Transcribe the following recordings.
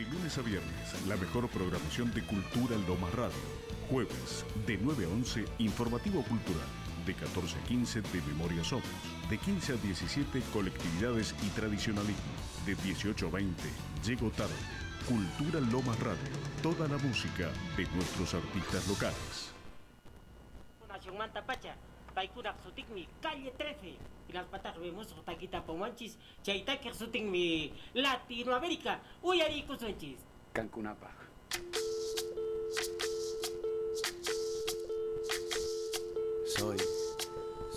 De lunes a viernes, la mejor programación de Cultura Lomas Radio. Jueves, de 9 a 11, Informativo Cultural. De 14 a 15, De Memoria Somos. De 15 a 17, Colectividades y Tradicionalismo. De 18 a 20, Llego Tarde. Cultura Lomas Radio. Toda la música de nuestros artistas locales. Paikura mi calle 13. Y las patas vemos taquita pomanchis, chaitaker mi Latinoamérica. Cancunapa. Soy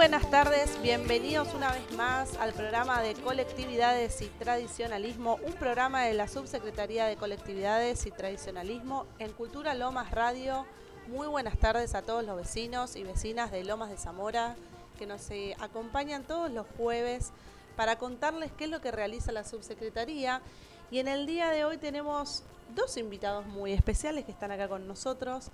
buenas tardes, bienvenidos una vez más al programa de colectividades y tradicionalismo, un programa de la Subsecretaría de Colectividades y Tradicionalismo en Cultura Lomas Radio muy buenas tardes a todos los vecinos y vecinas de Lomas de Zamora que nos eh, acompañan todos los jueves para contarles qué es lo que realiza la subsecretaría. Y en el día de hoy tenemos dos invitados muy especiales que están acá con nosotros.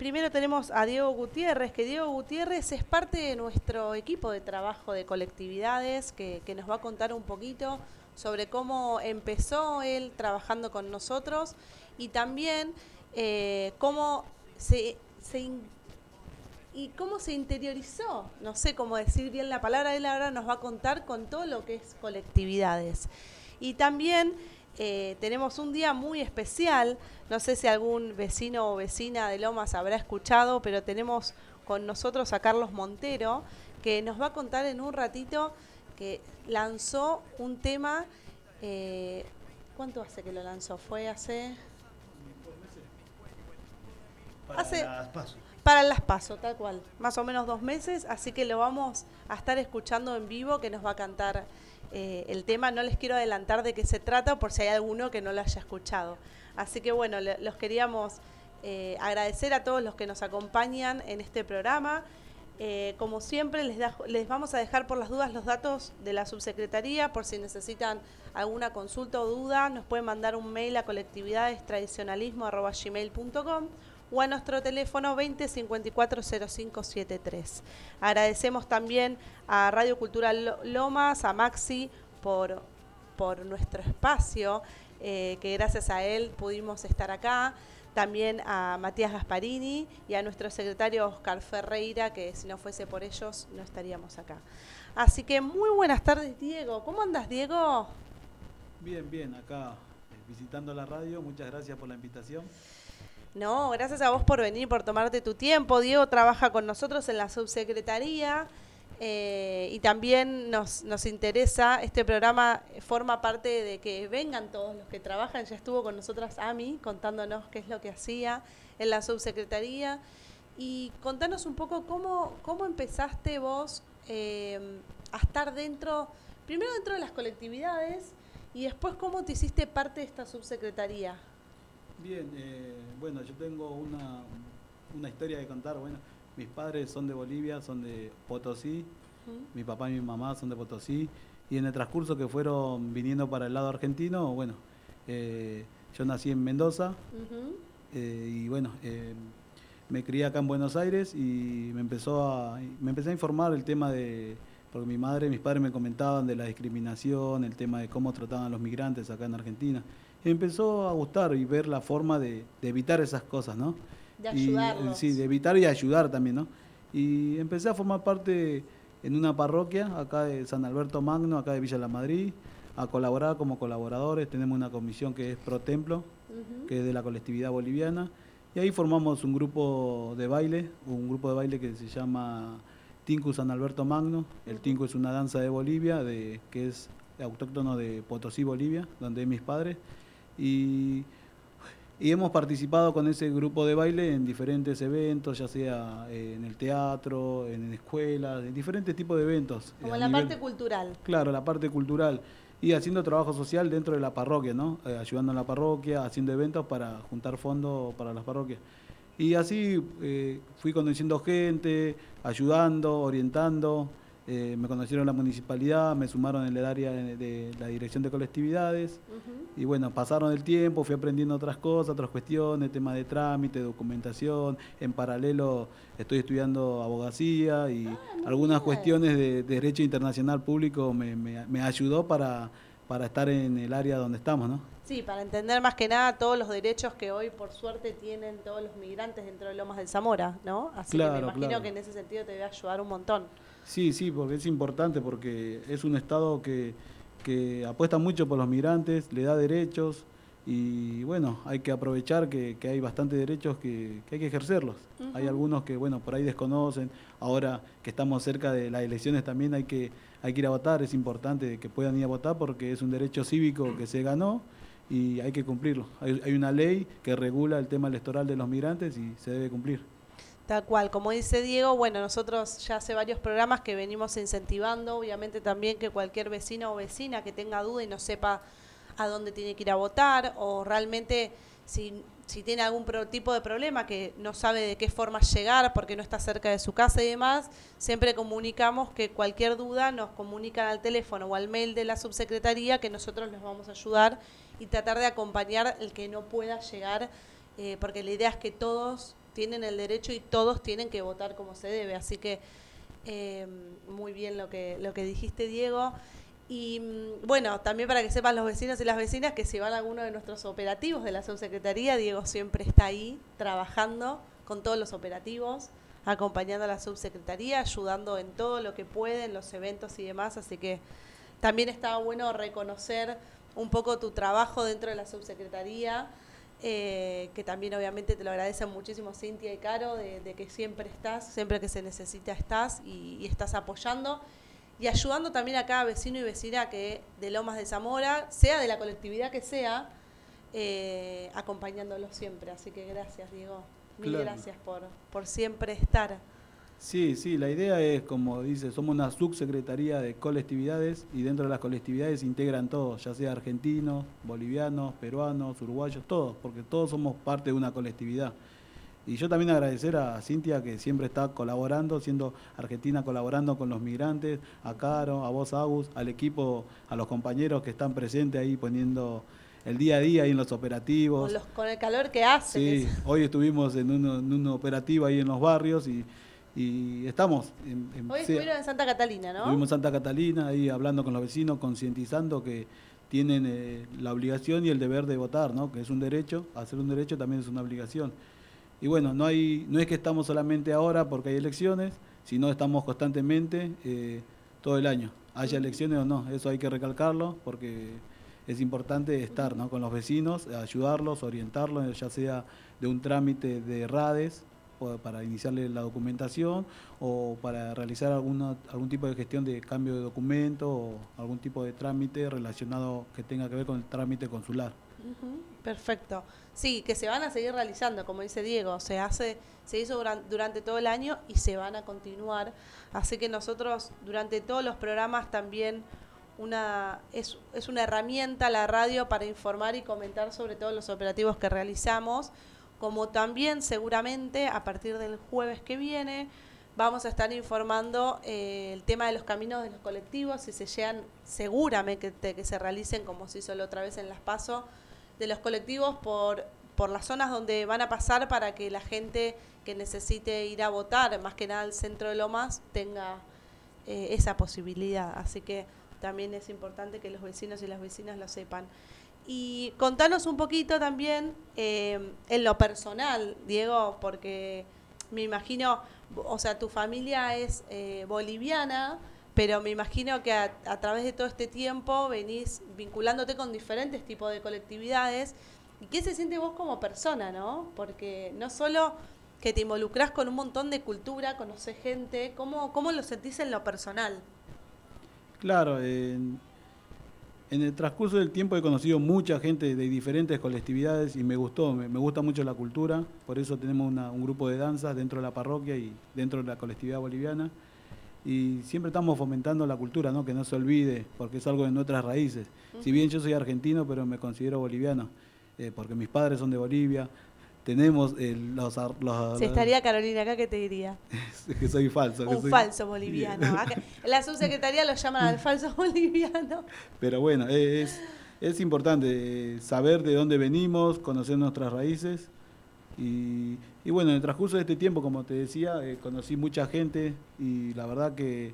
Primero tenemos a Diego Gutiérrez, que Diego Gutiérrez es parte de nuestro equipo de trabajo de colectividades, que, nos va a contar un poquito sobre cómo empezó él trabajando con nosotros y también eh, cómo se, y cómo se interiorizó, no sé cómo decir bien la palabra, él ahora nos va a contar con todo lo que es colectividades. Y también eh, tenemos un día muy especial, no sé si algún vecino o vecina de Lomas habrá escuchado, pero tenemos con nosotros a Carlos Montero, que nos va a contar en un ratito que lanzó un tema, eh, ¿cuánto hace que lo lanzó? Fue hace... Para las pasos. Para las paso, tal cual. Más o menos dos meses, así que lo vamos a estar escuchando en vivo que nos va a cantar eh, el tema. No les quiero adelantar de qué se trata por si hay alguno que no lo haya escuchado. Así que bueno, los queríamos eh, agradecer a todos los que nos acompañan en este programa. Eh, como siempre, les, les vamos a dejar por las dudas los datos de la subsecretaría, por si necesitan alguna consulta o duda, nos pueden mandar un mail a colectividadestradicionalismo.gmail.com o a nuestro teléfono 20 54 0573. Agradecemos también a Radio Cultural Lomas, a Maxi, por, por nuestro espacio, eh, que gracias a él pudimos estar acá. También a Matías Gasparini y a nuestro secretario Oscar Ferreira, que si no fuese por ellos no estaríamos acá. Así que muy buenas tardes, Diego. ¿Cómo andas, Diego? Bien, bien, acá eh, visitando la radio. Muchas gracias por la invitación. No, gracias a vos por venir, por tomarte tu tiempo. Diego trabaja con nosotros en la subsecretaría eh, y también nos, nos interesa, este programa forma parte de que vengan todos los que trabajan. Ya estuvo con nosotras Ami contándonos qué es lo que hacía en la subsecretaría. Y contanos un poco cómo, cómo empezaste vos eh, a estar dentro, primero dentro de las colectividades y después cómo te hiciste parte de esta subsecretaría. Bien, eh, bueno, yo tengo una, una historia de contar. Bueno, mis padres son de Bolivia, son de Potosí, mi papá y mi mamá son de Potosí, y en el transcurso que fueron viniendo para el lado argentino, bueno, eh, yo nací en Mendoza, eh, y bueno, me crié acá en Buenos Aires y me empezó a, me empecé a informar el tema de, porque mi madre y mis padres me comentaban de la discriminación, el tema de cómo trataban a los migrantes acá en Argentina empezó a gustar y ver la forma de, de evitar esas cosas, ¿no? De Y, ayudarlos. sí, de evitar y ayudar también, ¿no? Y empecé a formar parte en una parroquia acá de San Alberto Magno, acá de Villa La Madrid, a colaborar como colaboradores. Tenemos una comisión que es Pro Templo, Ujú. que es de la colectividad boliviana. Y ahí formamos un grupo de baile, un grupo de baile que se llama Tinku San Alberto Magno. El Tinku es una danza de Bolivia, de, que es autóctono de Potosí, Bolivia, donde es mis padres. Y, y hemos participado con ese grupo de baile en diferentes eventos, ya sea eh, en el teatro, en escuelas, en diferentes tipos de eventos. Como a la nivel- parte cultural. Claro, la parte cultural. Y haciendo trabajo social dentro de la parroquia, ¿no? Eh, ayudando en la parroquia, haciendo eventos para juntar fondos para las parroquias. Y así eh, fui conociendo gente, ayudando, orientando. Eh, me conocieron la municipalidad, me sumaron en el área de, de la dirección de colectividades. Y bueno, pasaron el tiempo, fui aprendiendo otras cosas, otras cuestiones, temas de trámite, documentación. En paralelo estoy estudiando abogacía y algunas bien. cuestiones de, de derecho internacional público me, me- me ayudó para, para estar en el área donde estamos, ¿no? Sí, para entender más que nada todos los derechos que hoy, por suerte, tienen todos los migrantes dentro de Lomas del Zamora, ¿no? Así que me imagino claro. que en ese sentido te debe ayudar un montón. Sí, sí, porque es importante, porque es un Estado que, que apuesta mucho por los migrantes, le da derechos y bueno, hay que aprovechar que, que hay bastantes derechos que, que hay que ejercerlos. Hay algunos que, bueno, por ahí desconocen. Ahora que estamos cerca de las elecciones también hay que, hay que ir a votar, es importante que puedan ir a votar porque es un derecho cívico que se ganó y hay que cumplirlo. Hay, hay una ley que regula el tema electoral de los migrantes y se debe cumplir. Tal cual, como dice Diego, bueno, nosotros ya hace varios programas que venimos incentivando, obviamente también que cualquier vecino o vecina que tenga duda y no sepa a dónde tiene que ir a votar o realmente si, si tiene algún pro- tipo de problema que no sabe de qué forma llegar porque no está cerca de su casa y demás, siempre comunicamos que cualquier duda nos comunican al teléfono o al mail de la subsecretaría que nosotros les vamos a ayudar y tratar de acompañar el que no pueda llegar, eh, porque la idea es que todos tienen el derecho y todos tienen que votar como se debe. Así que eh, muy bien lo que, lo que dijiste, Diego. Y mm, bueno, también para que sepan los vecinos y las vecinas que si van a alguno de nuestros operativos de la subsecretaría, Diego siempre está ahí trabajando con todos los operativos, acompañando a la subsecretaría, ayudando en todo lo que puede, en los eventos y demás. Así que también estaba bueno reconocer un poco tu trabajo dentro de la subsecretaría, eh, que también obviamente te lo agradecen muchísimo Cintia y Caro, de, de que siempre estás, siempre que se necesita estás y, y estás apoyando y ayudando también a cada vecino y vecina que de Lomas de Zamora, sea de la colectividad que sea, eh, acompañándolos siempre. Así que gracias, Diego. Mil Claro. gracias por, por siempre estar. Sí, sí, la idea es, como dice, somos una subsecretaría de colectividades y dentro de las colectividades integran todos, ya sea argentinos, bolivianos, peruanos, uruguayos, todos, porque todos somos parte de una colectividad. Y yo también agradecer a Cintia que siempre está colaborando, siendo argentina colaborando con los migrantes, a Caro, a vos Agus, al equipo, a los compañeros que están presentes ahí poniendo el día a día ahí en los operativos. Con, los, con el calor que hace. Sí, hoy estuvimos en un, en un operativo ahí en los barrios y, y estamos. En, en- Hoy estuvieron en Santa Catalina, ¿no? estuvimos en Santa Catalina ahí hablando con los vecinos, concientizando que tienen eh, la obligación y el deber de votar, ¿no? que es un derecho, hacer un derecho también es una obligación. Y bueno, no, hay, no es que estamos solamente ahora porque hay elecciones, sino estamos constantemente eh, todo el año. Haya elecciones o no, eso hay que recalcarlo porque es importante estar ¿no? con los vecinos, ayudarlos, orientarlos, ya sea de un trámite de RADES para iniciarle la documentación o para realizar alguna, algún tipo de gestión de cambio de documento o algún tipo de trámite relacionado que tenga que ver con el trámite consular. Perfecto. Sí, que se van a seguir realizando, como dice Diego, se hace, se hizo duran- durante todo el año y se van a continuar. Así que nosotros durante todos los programas también una es, es una herramienta la radio para informar y comentar sobre todos los operativos que realizamos, como también seguramente a partir del jueves que viene vamos a estar informando eh, el tema de los caminos de los colectivos, si se llegan seguramente que, que se realicen como se hizo la otra vez en Las Paso, de los colectivos por, por las zonas donde van a pasar para que la gente que necesite ir a votar, más que nada al centro de Lomas, tenga eh, esa posibilidad. Así que también es importante que los vecinos y las vecinas lo sepan. Y contanos un poquito también eh, en lo personal, Diego, porque me imagino, o sea, tu familia es eh, boliviana, pero me imagino que a, través de todo este tiempo venís vinculándote con diferentes tipos de colectividades. ¿Y qué se siente vos como persona, no? Porque no solo que te involucrás con un montón de cultura, conoces gente, ¿cómo, cómo lo sentís en lo personal? Claro, en, en el transcurso del tiempo he conocido mucha gente de diferentes colectividades y me gustó, me, me gusta mucho la cultura, por eso tenemos una- un grupo de danzas dentro de la parroquia y dentro de la colectividad boliviana. Y siempre estamos fomentando la cultura, ¿no? que no se olvide, porque es algo de nuestras raíces. Si bien yo soy argentino, pero me considero boliviano, eh, porque mis padres son de Bolivia. Tenemos eh, los, los- Si estaría Carolina acá, ¿qué te diría? que soy falso. que Un soy- falso boliviano. Acá- en la subsecretaría lo llaman al falso boliviano. Pero bueno, e, es, es importante eh, saber de dónde venimos, conocer nuestras raíces. Y, y bueno, en el transcurso de este tiempo, como te decía, eh, conocí mucha gente y la verdad que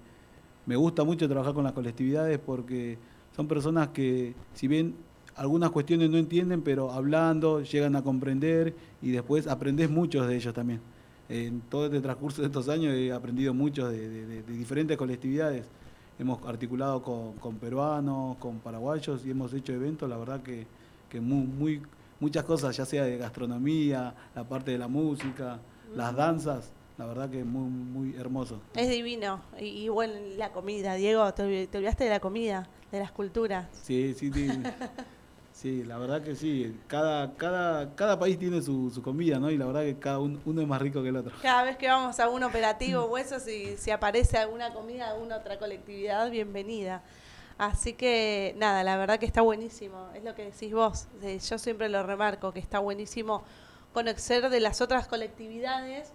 me gusta mucho trabajar con las colectividades porque son personas que, si bien algunas cuestiones no entienden, pero hablando llegan a comprender y después aprendes muchos de ellos también. En todo este transcurso de estos años he aprendido mucho de, de- de- diferentes colectividades. Hemos articulado con, con peruanos, con paraguayos y hemos hecho eventos, la verdad que, que muy, muy, muchas cosas, ya sea de gastronomía, la parte de la música, las danzas, la verdad que muy, muy hermoso. Es divino. Y, y bueno, la comida, Diego, te, te olvidaste de la comida, de las culturas. Sí, sí, sí. Sí, la verdad que sí. Cada, cada, cada país tiene su, su comida, ¿no? Y la verdad que cada uno, uno es más rico que el otro. Cada vez que vamos a un operativo o eso, si, si aparece alguna comida de alguna otra colectividad, bienvenida. Así que nada, la verdad que está buenísimo, es lo que decís vos. Eh, Yo siempre lo remarco, que está buenísimo conocer de las otras colectividades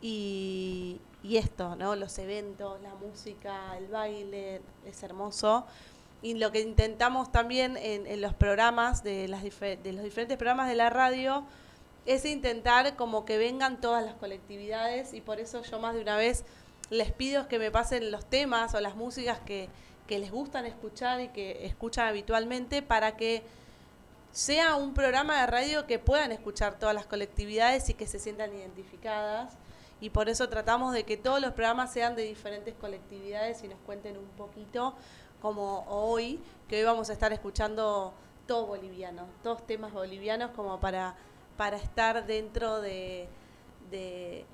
y, y esto, ¿no? Los eventos, la música, el baile, es hermoso. Y lo que intentamos también en, en los programas, de, las de los diferentes programas de la radio, es intentar como que vengan todas las colectividades y por eso yo más de una vez les pido que me pasen los temas o las músicas que, que les gustan escuchar y que escuchan habitualmente para que sea un programa de radio que puedan escuchar todas las colectividades y que se sientan identificadas. Y por eso tratamos de que todos los programas sean de diferentes colectividades y nos cuenten un poquito, como hoy, que hoy vamos a estar escuchando todo boliviano, todos temas bolivianos como para, para estar dentro de, de,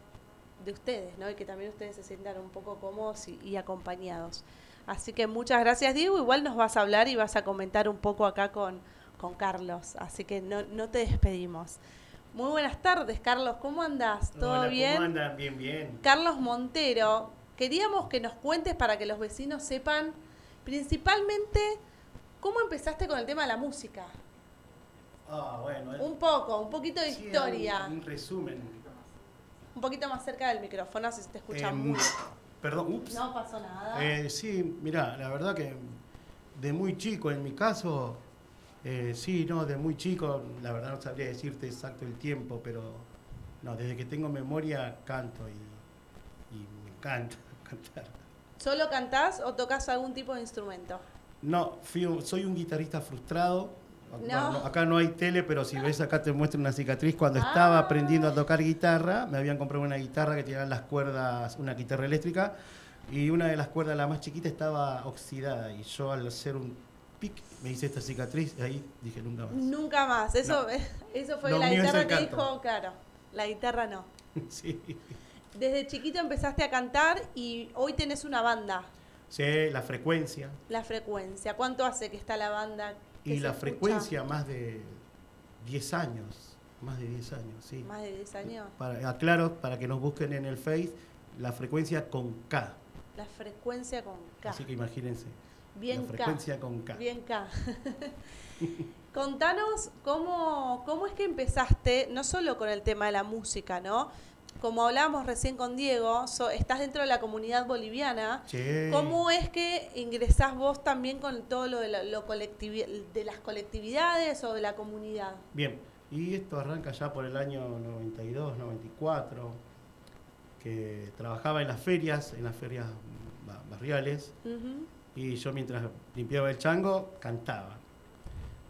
de ustedes, ¿no? Y que también ustedes se sientan un poco cómodos y, y acompañados. Así que muchas gracias, Diego. Igual nos vas a hablar y vas a comentar un poco acá con, con Carlos. Así que no, no te despedimos. Muy buenas tardes, Carlos. ¿Cómo andás? ¿Todo Hola, bien? ¿Cómo andan? Bien, bien. Carlos Montero, queríamos que nos cuentes para que los vecinos sepan principalmente cómo empezaste con el tema de la música. Ah, bueno. eh, Un poco, un poquito de sí, historia. Un, un resumen. Un poquito más cerca del micrófono, así se te escucha Em, muy. Perdón, ups. No pasó nada. Eh, sí, mira, la verdad que de muy chico, en mi caso, eh, sí, no, de muy chico, la verdad no sabría decirte exacto el tiempo, pero no, desde que tengo memoria canto y, y me encanta cantar. ¿Solo cantás o tocas algún tipo de instrumento? No, fui soy un guitarrista frustrado. No. Acá no hay tele, pero si ves acá te muestro una cicatriz. Cuando Ah. estaba aprendiendo a tocar guitarra, me habían comprado una guitarra que tenía las cuerdas, una guitarra eléctrica, y una de las cuerdas, la más chiquita, estaba oxidada. Y yo al hacer un pic, me hice esta cicatriz, y ahí dije nunca más. Nunca más. Eso, No. eso fue Lo la guitarra que dijo, claro. La guitarra no. sí. Desde chiquito empezaste a cantar y hoy tenés una banda, Sí, la frecuencia. La Frecuencia. ¿Cuánto hace que está la banda? Y la escucha? frecuencia, más de 10 años. Más de 10 años, sí. Más de 10 años. Para, aclaro, para que nos busquen en el Face, la frecuencia con K. La frecuencia con K. Así que imagínense. Bien la K. frecuencia con K. Bien K. Contanos cómo, cómo es que empezaste, no solo con el tema de la música, ¿no? Como hablábamos recién con Diego, so- estás dentro de la comunidad boliviana. ¿Cómo es que ingresás vos también con todo lo de, la- lo colectivi- de las colectividades o de la comunidad? Bien, y esto arranca ya por el año 92, 94, que trabajaba en las ferias, en las ferias ba- barriales, y yo mientras limpiaba el chango, cantaba.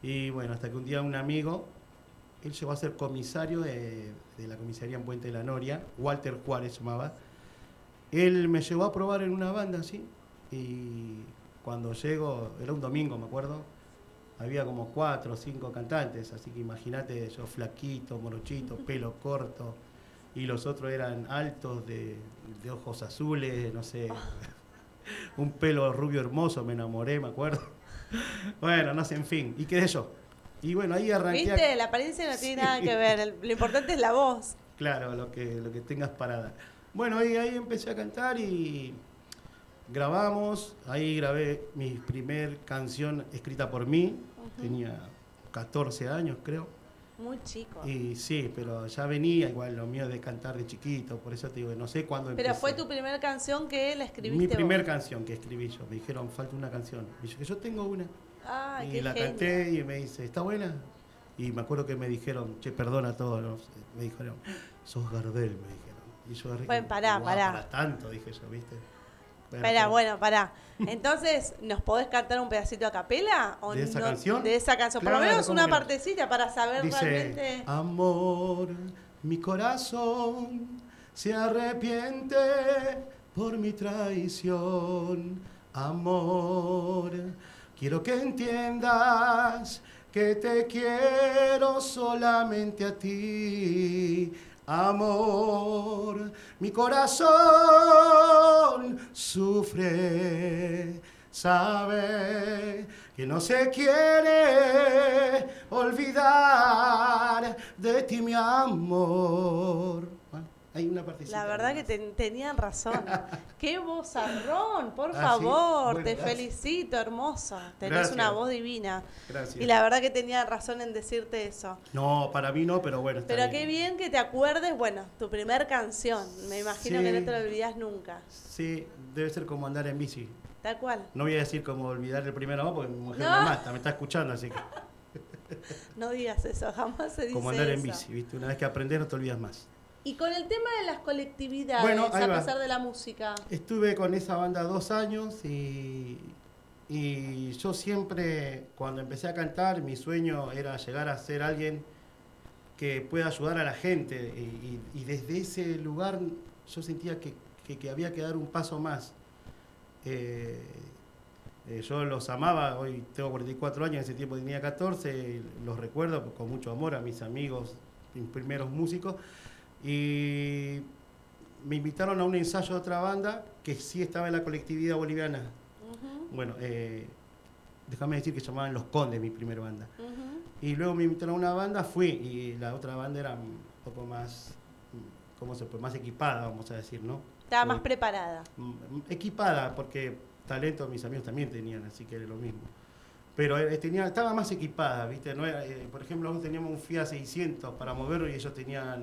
Y bueno, hasta que un día un amigo, él llegó a ser comisario de, de la comisaría en Puente de la Noria, Walter Juárez llamaba. Él me llevó a probar en una banda así. Y cuando llego, era un domingo, me acuerdo, había como cuatro o cinco cantantes, así que imagínate yo flaquito, morochito, pelo corto, y los otros eran altos, de, de ojos azules, no sé, un pelo rubio hermoso, me enamoré, me acuerdo. Bueno, no sé, en fin, y quedé yo. Y bueno, ahí arranqué. a- ¿Viste? La apariencia no tiene nada que ver. lo importante es la voz. Claro, lo que, lo que tengas para dar. Bueno, ahí, ahí empecé a cantar y grabamos. Ahí grabé mi primer canción escrita por mí. Tenía 14 años, creo. Muy chico. Y sí, pero ya venía igual lo mío de cantar de chiquito. Por eso te digo, no sé cuándo Pero empecé. fue tu primera canción que la escribiste Mi primer vos. canción que escribí yo. Me dijeron, falta una canción. Y yo, yo tengo una. Y qué la canté y me dice, ¿está buena? Y me acuerdo que me dijeron, che, perdona a todos, ¿no? me dijeron, sos Gardel, me dijeron. Y yo Bueno, pará, "Guau, pará. Para tanto, dije yo, ¿viste? Bueno, Pará, bueno, pará. Entonces, ¿nos podés cantar un pedacito a capela? ¿O ¿De esa no- canción? De esa canción. Por lo menos ¿cómo una partecita para saber Dice, realmente. amor, mi corazón se arrepiente por mi traición. Amor, quiero que entiendas que te quiero solamente a ti. Amor, mi corazón sufre, sabe que no se quiere olvidar de ti, mi amor. Hay una partecita. La verdad que ten- tenían razón. ¡Qué vozarrón! Por Ah, ¿sí? favor, Bueno, te gracias. felicito, hermoso. Tenés Gracias. una voz divina. Gracias. Y la verdad que tenían razón en decirte eso. No, para mí no, pero bueno. está Pero qué bien que te acuerdes, bueno, tu primer canción. Me imagino Sí. que no te lo olvidás nunca. Sí, debe ser como andar en bici. Tal cual. No voy a decir como olvidar el primer amor porque mi mujer No. me mata, me está escuchando, así que. No digas eso, jamás se dice Como andar en bici, ¿viste? Una vez que aprendes no te olvidas más. Y con el tema de las colectividades, Bueno, a pesar de la música. Estuve con esa banda dos años y, y yo siempre, cuando empecé a cantar, mi sueño era llegar a ser alguien que pueda ayudar a la gente. Y, y- y desde ese lugar yo sentía que, que- que había que dar un paso más. Eh, eh, yo los amaba, hoy tengo 44 años, en ese tiempo tenía 14, y los recuerdo con mucho amor a mis amigos, mis primeros músicos. Y me invitaron a un ensayo de otra banda que sí estaba en la colectividad boliviana. Bueno, eh, déjame decir que se llamaban Los Condes, mi primera banda. Y luego me invitaron a una banda, fui, y la otra banda era un poco más, mm, ¿cómo se puede? Más equipada, vamos a decir, ¿no? Estaba más preparada. Mm, Equipada, porque talento mis amigos también tenían, así que era lo mismo. Pero eh, tenía, estaba más equipada, ¿viste? No era, eh, por ejemplo, nosotros teníamos un Fiat 600 para moverlo y ellos tenían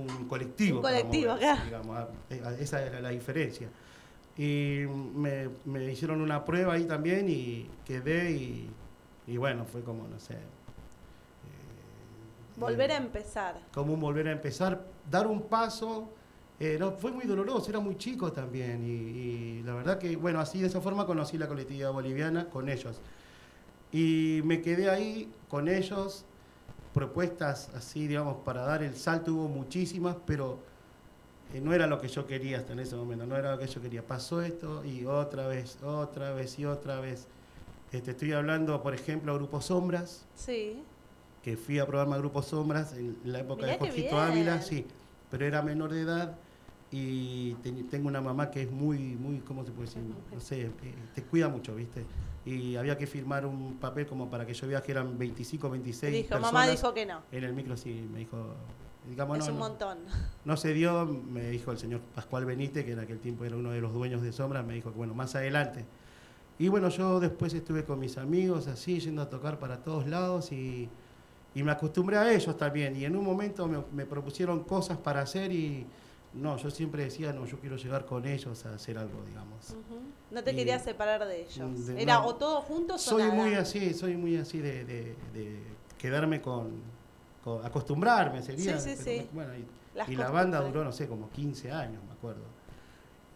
un colectivo. Un colectivo, moverse, claro. digamos, esa era la diferencia. Y me, me hicieron una prueba ahí también y quedé y, y bueno, fue como, no sé. eh, Volver a eh, empezar. como un volver a empezar, dar un paso. eh, no, fue muy doloroso, era muy chico también. Y, y la verdad que, bueno, así de esa forma conocí la colectividad boliviana con ellos. Y me quedé ahí con ellos. Propuestas así, digamos, para dar el salto hubo muchísimas, pero eh, no era lo que yo quería hasta en ese momento, no era lo que yo quería. Pasó esto y otra vez, otra vez y otra vez. Este, estoy hablando, por ejemplo, Grupo Sombras, Sí. que fui a probarme a Grupo Sombras en la época Mirá de Jorgito. Ávila, sí, pero era menor de edad y ten- tengo una mamá que es muy, muy, ¿cómo se puede decir? No sé, te cuida mucho, ¿viste? Y había que firmar un papel como para que yo viaje, eran 25, 26 Dijo, personas. mamá dijo que no. En el micro sí, me dijo, digamos, es no, un no, montón. no se dio, me dijo el señor Pascual Benítez, que en aquel tiempo era uno de los dueños de Sombra, me dijo que bueno, más adelante. Y bueno, yo después estuve con mis amigos así, yendo a tocar para todos lados y, y me acostumbré a ellos también. Y en un momento me, me propusieron cosas para hacer y no, yo siempre decía, no, yo quiero llegar con ellos a hacer algo, digamos. No te Y- querías separar de ellos. de- Era no. o todos juntos o Soy muy así, soy muy así de, de- de quedarme con, con- acostumbrarme sería. Sí, sí, sí. Bueno, y, la banda duró, no sé, como 15 años, me acuerdo.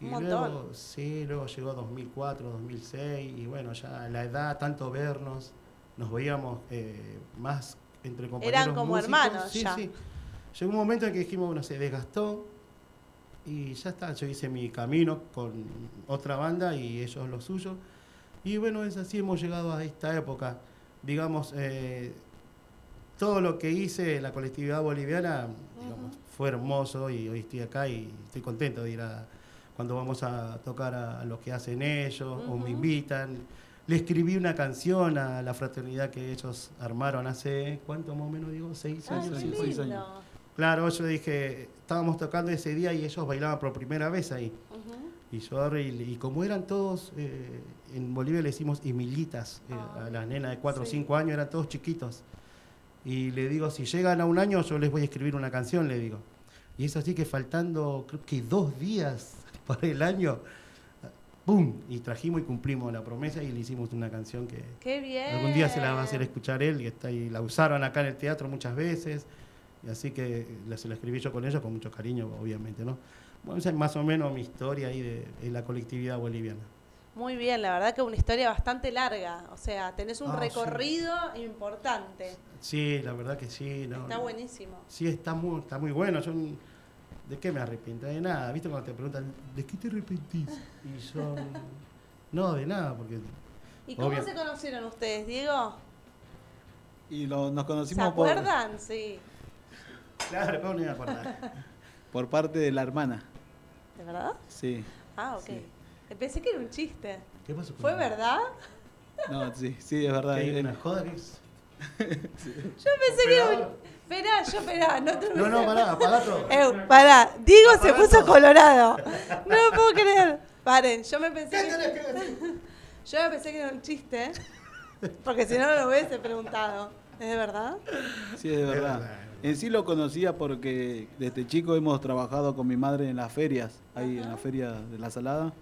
Y Un luego, montón. sí, luego llegó 2004, 2006, y bueno, ya la edad, tanto vernos, nos veíamos eh, más entre compañeros. Eran como músicos. hermanos Sí, ya. sí. Llegó un momento en que dijimos, bueno, se desgastó y ya está. Yo hice mi camino con otra banda y ellos lo suyo. Y bueno, es así, hemos llegado a esta época. Digamos, eh, todo lo que hice, la colectividad boliviana, digamos, fue hermoso y hoy estoy acá y estoy contento de ir a cuando vamos a tocar a, a lo que hacen ellos o me invitan. Le escribí una canción a la fraternidad que ellos armaron hace, ¿cuánto más o menos digo? ¿Seis Ay, seis años. Claro, yo dije, estábamos tocando ese día y ellos bailaban por primera vez ahí. Y yo y, y como eran todos, eh, en Bolivia le decimos imilitas, eh, Ah, a las nenas de 4 sí. o 5 años, eran todos chiquitos. Y le digo, si llegan a un año, yo les voy a escribir una canción, le digo. Y es así que faltando, creo que dos días para el año, ¡pum! Y trajimos y cumplimos la promesa y le hicimos una canción que Qué bien. algún día se la va a hacer escuchar él y, está, y la usaron acá en el teatro muchas veces. Y así que se la escribí yo con ellos con mucho cariño, obviamente, ¿no? Bueno, esa es más o menos mi historia ahí de, de la colectividad boliviana. Muy bien, la verdad que una historia bastante larga. O sea, tenés un Ah, sí. recorrido importante. Sí, la verdad que sí. No, Está no. buenísimo. Sí, está muy, está muy bueno. Yo, ¿De qué me arrepiento? De nada. ¿Viste cuando te preguntan, ¿de qué te arrepentís? Y yo, no, de nada, porque ¿Y cómo Obvio. se conocieron ustedes, Diego? Y lo- nos ¿Se conocimos por, acuerdan? Sí. Claro, ¿cómo no iba a acordar? por parte de la hermana. ¿De verdad? Sí. Ah, ok. Sí. Pensé que era un chiste. ¿Qué pasó? con- ¿Fue verdad? No, sí, sí, es verdad. ¿Que hay una joda que es? Yo pensé que era un... Esperá, yo esperá, no te No, no, pará, apagá todo. Eh, pará, Diego se puso todo. colorado. No lo puedo creer. Paren, yo me pensé ¿Qué que... tenés que decir? Yo me pensé que era un chiste. Porque si no, no lo hubiese preguntado. ¿Es de verdad? Sí, es de verdad. En sí lo conocía porque desde chico hemos trabajado con mi madre en las ferias, ahí en la feria de la Salada,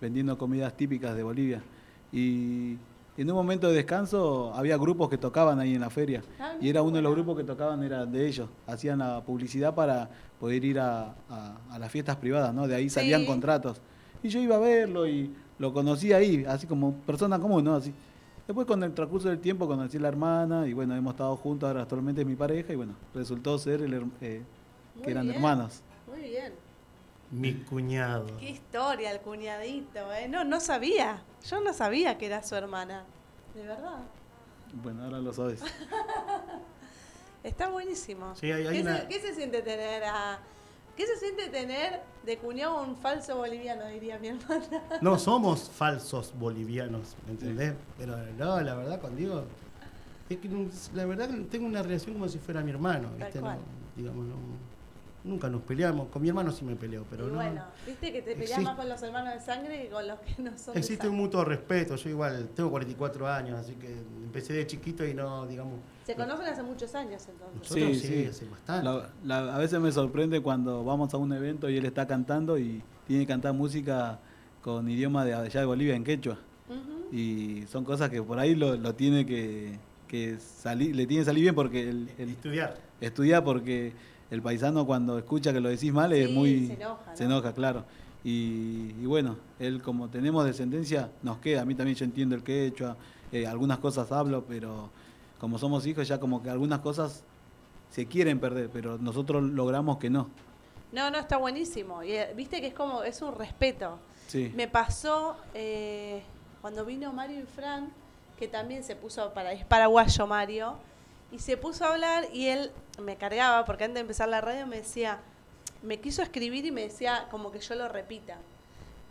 vendiendo comidas típicas de Bolivia. Y en un momento de descanso había grupos que tocaban ahí en la feria. Ah, Y era uno de los grupos que tocaban, era de ellos. Hacían la publicidad para poder ir a, a- a las fiestas privadas, ¿no? De ahí salían Sí. contratos. Y yo iba a verlo y lo conocí ahí, así como persona común, ¿no? Así. Después con el transcurso del tiempo conocí a la hermana y bueno, hemos estado juntos, ahora actualmente es mi pareja y bueno, resultó ser el, eh, que eran bien. hermanos. Muy bien. Mi cuñado. Qué historia el cuñadito, ¿eh? No, no sabía. Yo no sabía que era su hermana. De verdad. Bueno, ahora lo sabes. Está buenísimo. Sí, hay- hay ¿Qué, una- se, qué se siente tener a... ¿Qué se siente tener de cuñado un falso boliviano, diría mi hermana? No somos falsos bolivianos, ¿me entendés? Pero no, la verdad con Diego, es que la verdad tengo una relación como si fuera mi hermano, ¿viste? No, digamos, no, nunca nos peleamos, con mi hermano sí me peleo, pero y no. bueno, viste que te peleas Existe- más con los hermanos de sangre que con los que no son Existe un mutuo respeto, yo igual tengo 44 años, así que empecé de chiquito y no, digamos... Se conocen hace muchos años entonces. Nosotros Sí, sí, sí. hace bastante. La- la- a veces me sorprende cuando vamos a un evento y él está cantando y tiene que cantar música con idioma de allá de Bolivia, en quechua. Y son cosas que por ahí lo, lo tiene que, que salir, le tiene que salir bien porque el, el- Estudiar. estudia porque el paisano cuando escucha que lo decís mal es Sí, muy se enoja, se ¿no? enoja, claro. Y, y bueno, él como tenemos descendencia nos queda, a mí también yo entiendo el quechua, eh, algunas cosas hablo, pero como somos hijos ya como que algunas cosas se quieren perder, pero nosotros logramos que no. No, no, está buenísimo. Y, eh, Viste que es como, es un respeto. Sí. Me pasó eh, cuando vino Mario y Fran, que también se puso, para, es paraguayo Mario, y se puso a hablar y él me cargaba, porque antes de empezar la radio me decía, me quiso escribir y me decía como que yo lo repita.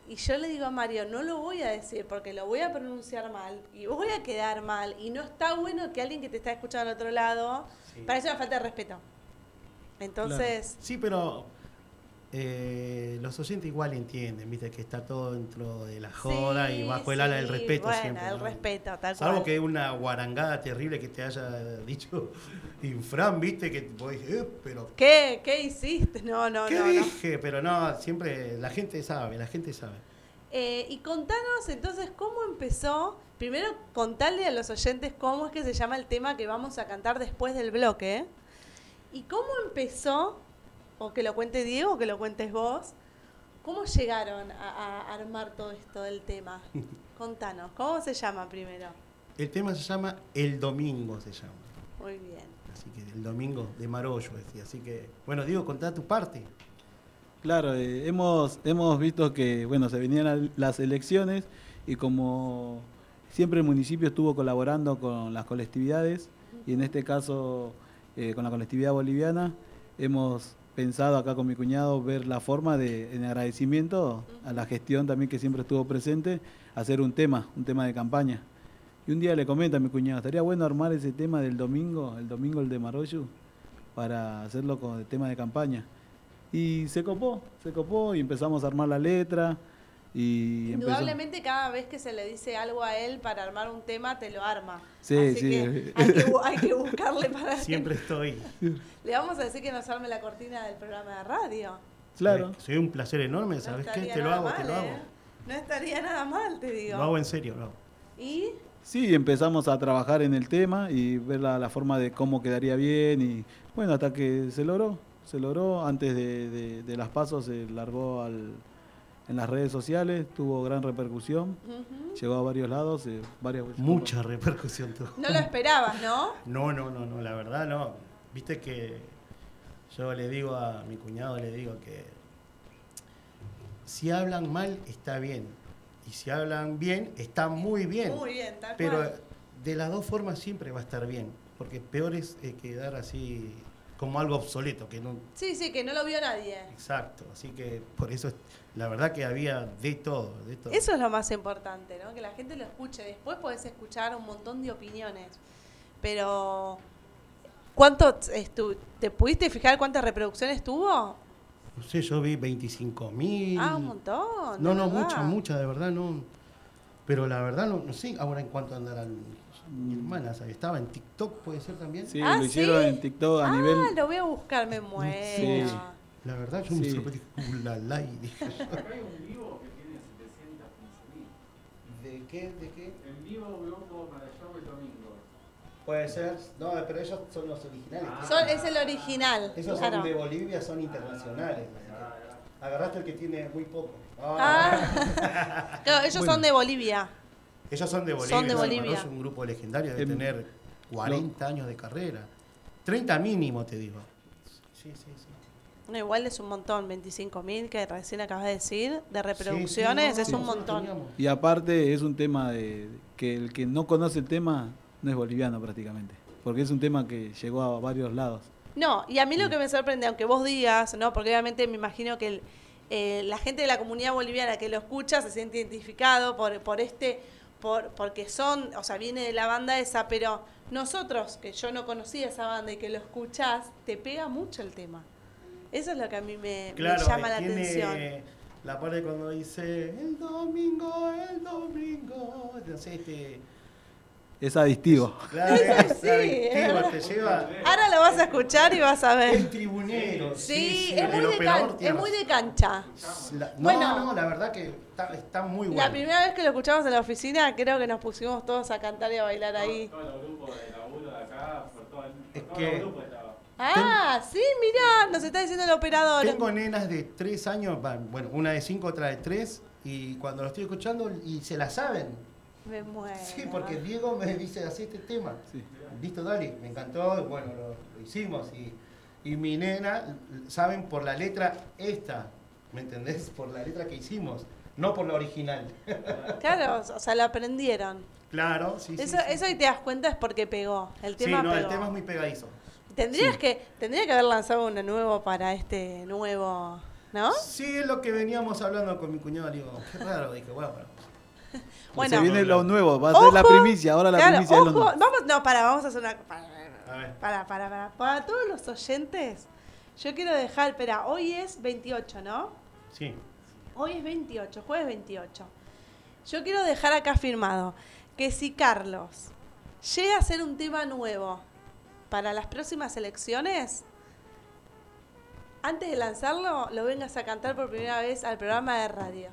Y yo le digo a Mario, no lo voy a decir porque lo voy a pronunciar mal y voy a quedar mal. Y no está bueno que alguien que te está escuchando al otro lado, Sí. parece una falta de respeto. Entonces, Sí, pero eh, los oyentes igual entienden, viste, que está todo dentro de la joda Sí, y bajo el ala del respeto bueno, siempre. el ¿no? respeto, tal Salvo cual. que una guarangada terrible que te haya dicho Infran, viste, que vos dices, eh, pero ¿Qué? ¿Qué hiciste? No, no, ¿qué no, no. dije? Pero no, siempre la gente sabe, la gente sabe. Eh, y contanos entonces cómo empezó. Primero, contarle a los oyentes cómo es que se llama el tema que vamos a cantar después del bloque. Y cómo empezó, o que lo cuente Diego, o que lo cuentes vos, cómo llegaron a, a armar todo esto del tema. Contanos, ¿cómo se llama primero? El tema se llama El Domingo, se llama. Muy bien. Así que el domingo de Marollo, decía. Así que, bueno, digo, contá tu parte. Claro, eh, hemos, hemos visto que bueno, se venían la- las elecciones y como siempre el municipio estuvo colaborando con las colectividades y en este caso eh, con la colectividad boliviana, hemos pensado acá con mi cuñado ver la forma de, en agradecimiento a la gestión también que siempre estuvo presente, hacer un tema, un tema de campaña. Y un día le comenta a mi cuñado, estaría bueno armar ese tema del domingo, el domingo el de Maroyu, para hacerlo con el tema de campaña. Y se copó, se copó y empezamos a armar la letra y empezó- Indudablemente cada vez que se le dice algo a él para armar un tema, te lo arma. Sí, Así sí. que hay, que bu- hay que buscarle para... Siempre estoy. Le vamos a decir que nos arme la cortina del programa de radio. Claro. Soy un placer enorme, No ¿sabes qué? Te lo hago, te lo hago. ¿eh? No estaría nada mal, te digo. Lo hago en serio, lo hago. ¿Y? Sí, empezamos a trabajar en el tema y ver la, la forma de cómo quedaría bien y bueno, hasta que se logró, se logró, antes de, de- de las pasos se largó al, en las redes sociales, tuvo gran repercusión, llegó a varios lados, eh, varias veces. Mucha repercusión tuvo. No lo esperabas, ¿no? No, no, no, no, la verdad no. Viste que yo le digo a mi cuñado, le digo que si hablan mal está bien. Y si hablan bien, está muy bien. Muy bien, tal Pero cual. de las dos formas siempre va a estar bien. Porque peor es eh, quedar así como algo obsoleto, que no... Sí, sí, que no lo vio nadie. Exacto. Así que por eso, es- la verdad que había de todo, de todo. Eso es lo más importante, ¿no? Que la gente lo escuche. Después podés escuchar un montón de opiniones. Pero, ¿cuánto estu- ¿te pudiste fijar cuántas reproducciones tuvo? No sé, yo vi 25 mil. Ah, un montón. No, no, verdad. mucha, mucha, de verdad, no. Pero la verdad, no, no sé ahora en cuánto andarán. Mi hermana, estaba en TikTok, puede ser también. Sí, Ah, lo hicieron ¿sí? en TikTok a ah, nivel... lo voy a buscar, me muero. Sí. La verdad, yo me Sí. sorprendí. Uh, la, la, y dije yo. ¿De qué? ¿De qué? En vivo grupo para show el domingo. Puede ser. No, pero ellos son los originales. Son- es el original. Esos claro. son de Bolivia, son internacionales. que Agarraste el que tiene muy poco. Ah. Claro, ellos son de Bolivia. Ellos son de Bolivia. Son de Bolivia. Es un grupo legendario de Em, tener 40 años de carrera. 30 mínimo, te digo. Sí, sí, sí. No, igual es un montón, 25.000 que recién acabas de decir, de reproducciones, sí, es no, un montón. Y aparte es un tema de que el que no conoce el tema no es boliviano prácticamente, porque es un tema que llegó a varios lados. No, y a mí lo que me sorprende, aunque vos digas, ¿no? Porque obviamente me imagino que el- eh, la gente de la comunidad boliviana que lo escucha se siente identificado por, por este, por, porque son, o sea, viene de la banda esa, pero nosotros, que yo no conocía esa banda y que lo escuchás, te pega mucho el tema. Eso es lo que a mí me, llama la tiene atención. La parte cuando dice el domingo, el domingo. Sé, este. Es adictivo. Claro, Es es así, adictivo, te lleva. Ahora lo vas a escuchar y vas a ver. El tribunero. Sí, es, muy de can- es muy cancha. La- no, Bueno. no, la verdad que está, está muy bueno. La primera vez que lo escuchamos en la oficina, creo que nos pusimos todos a cantar y a bailar ahí. Todos los grupos de laburo de acá, por todo el, por Es que- estaba. Ah, sí, mira, nos está diciendo el operador. Tengo nenas de 3 años, bueno, una de 5, otra de 3, y cuando lo estoy escuchando y se la saben. Me muero. Sí, porque Diego me dice así este tema. Sí. Listo, dale, me encantó, y bueno, lo, lo hicimos. Y, y mi nena, saben por la letra esta, ¿me entendés? Por la letra que hicimos, no por la original. Claro, o sea, lo aprendieron. Claro, sí, sí. Eso, sí. eso y te das cuenta es porque pegó. El Sí, tema no, el tema es muy pegadizo. Tendrías que, tendría que haber lanzado uno nuevo para este nuevo, ¿no? Sí, es lo que veníamos hablando con mi cuñado. Digo, qué raro. Dije, bueno, bueno. Se viene lo nuevo, va a ser la Ojo, primicia, ahora la claro, primicia es lo ojo, nuevo. vamos, no, para, vamos a hacer una. Para, A ver. para, para, para. Para todos los oyentes, yo quiero dejar, espera, hoy es 28, ¿no? Sí. Hoy es 28, jueves 28. Yo quiero dejar acá firmado que si Carlos llega a hacer un tema nuevo para las próximas elecciones, antes de lanzarlo, lo vengas a cantar por primera vez al programa de radio.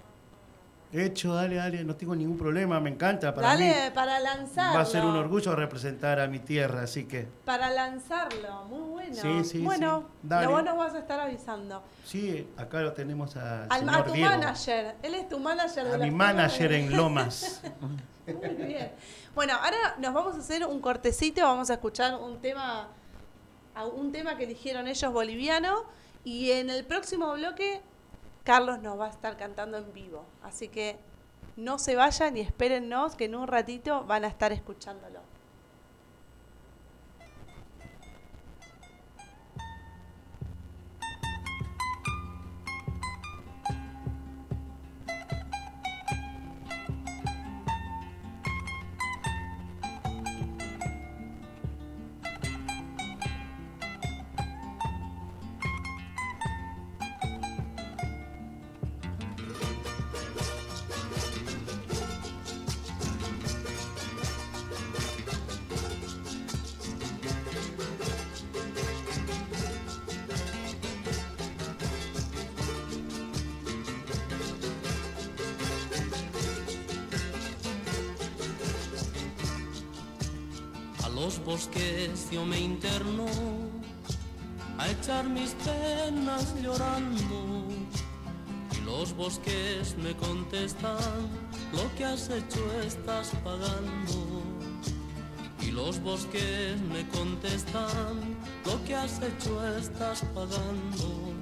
Hecho, dale, dale, no tengo ningún problema, me encanta. Para Dale, mí para lanzarlo. va a ser un orgullo representar a mi tierra, así que Para lanzarlo, muy bueno. Sí, sí, bueno, sí. Dale. vos nos vas a estar avisando. sí, acá lo tenemos al Al, señor a tu Diego, manager, él es tu manager de a mi manager en Lomas. Muy bien. Bueno, ahora nos vamos a hacer un cortecito, vamos a escuchar un tema, a un tema que eligieron ellos boliviano y en el próximo bloque Carlos nos va a estar cantando en vivo. Así que no se vayan y espérennos que en un ratito van a estar escuchándolo. Bosques yo me interno a echar mis penas llorando. Y los bosques me contestan lo que has hecho estás pagando. Y los bosques me contestan lo que has hecho estás pagando.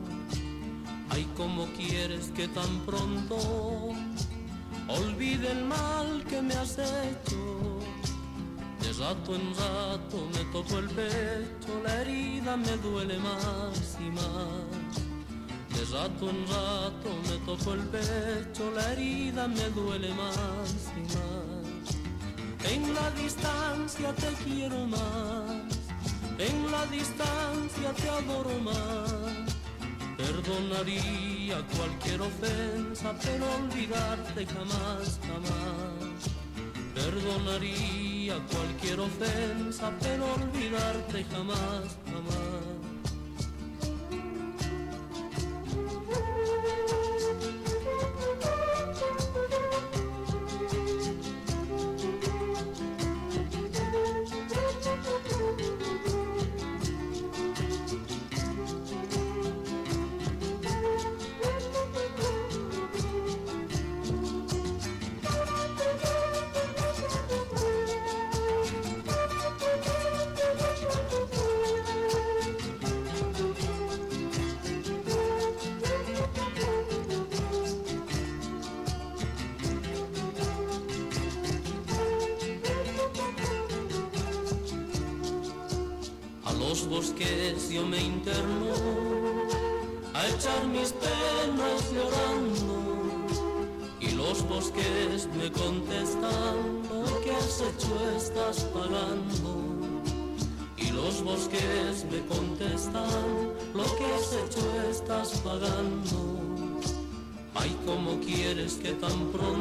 Ay como quieres que tan pronto olvide el mal que me has hecho rato en rato me toco el pecho, la herida me duele más y más. De rato en rato me toco el pecho, la herida me duele más y más. En la distancia te quiero más, en la distancia te adoro más. Perdonaría cualquier ofensa, pero olvidarte jamás, jamás. Perdonaría cualquier ofensa, pero olvidarte jamás, jamás. Bosques yo me interno a echar mis penas llorando. Y los bosques me contestan lo que has hecho estás pagando y los bosques me contestan lo que has hecho estás pagando ay como quieres que tan pronto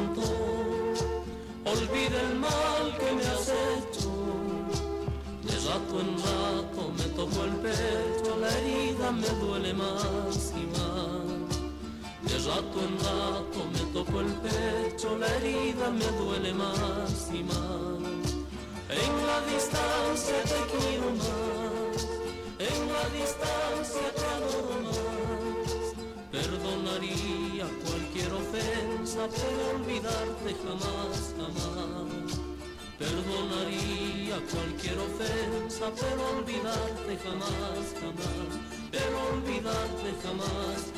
cualquier ofensa, pero olvidarte jamás, jamás. Pero olvidarte jamás.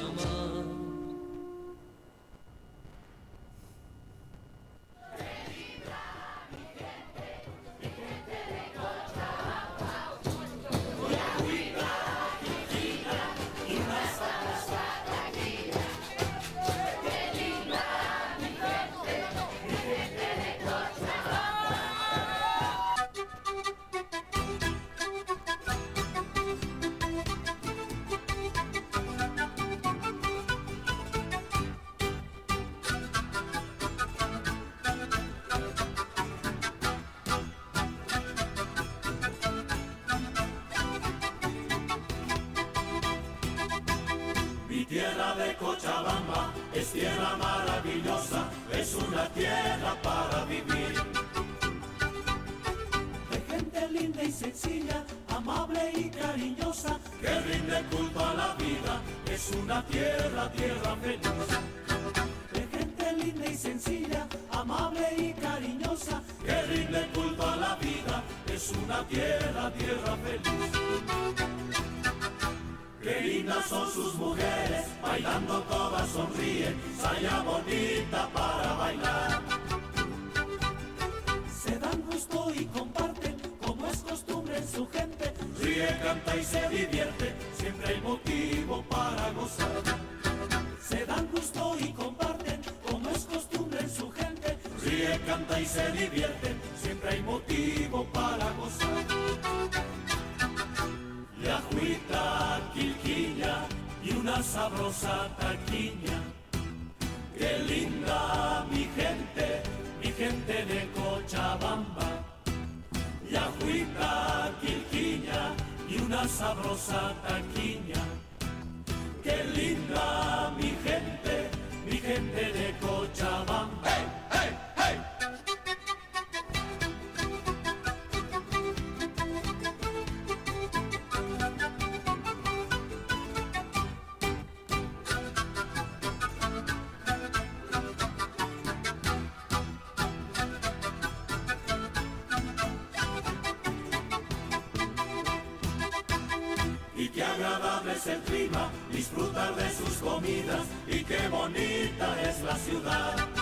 El clima, disfrutar de sus comidas y qué bonita es la ciudad.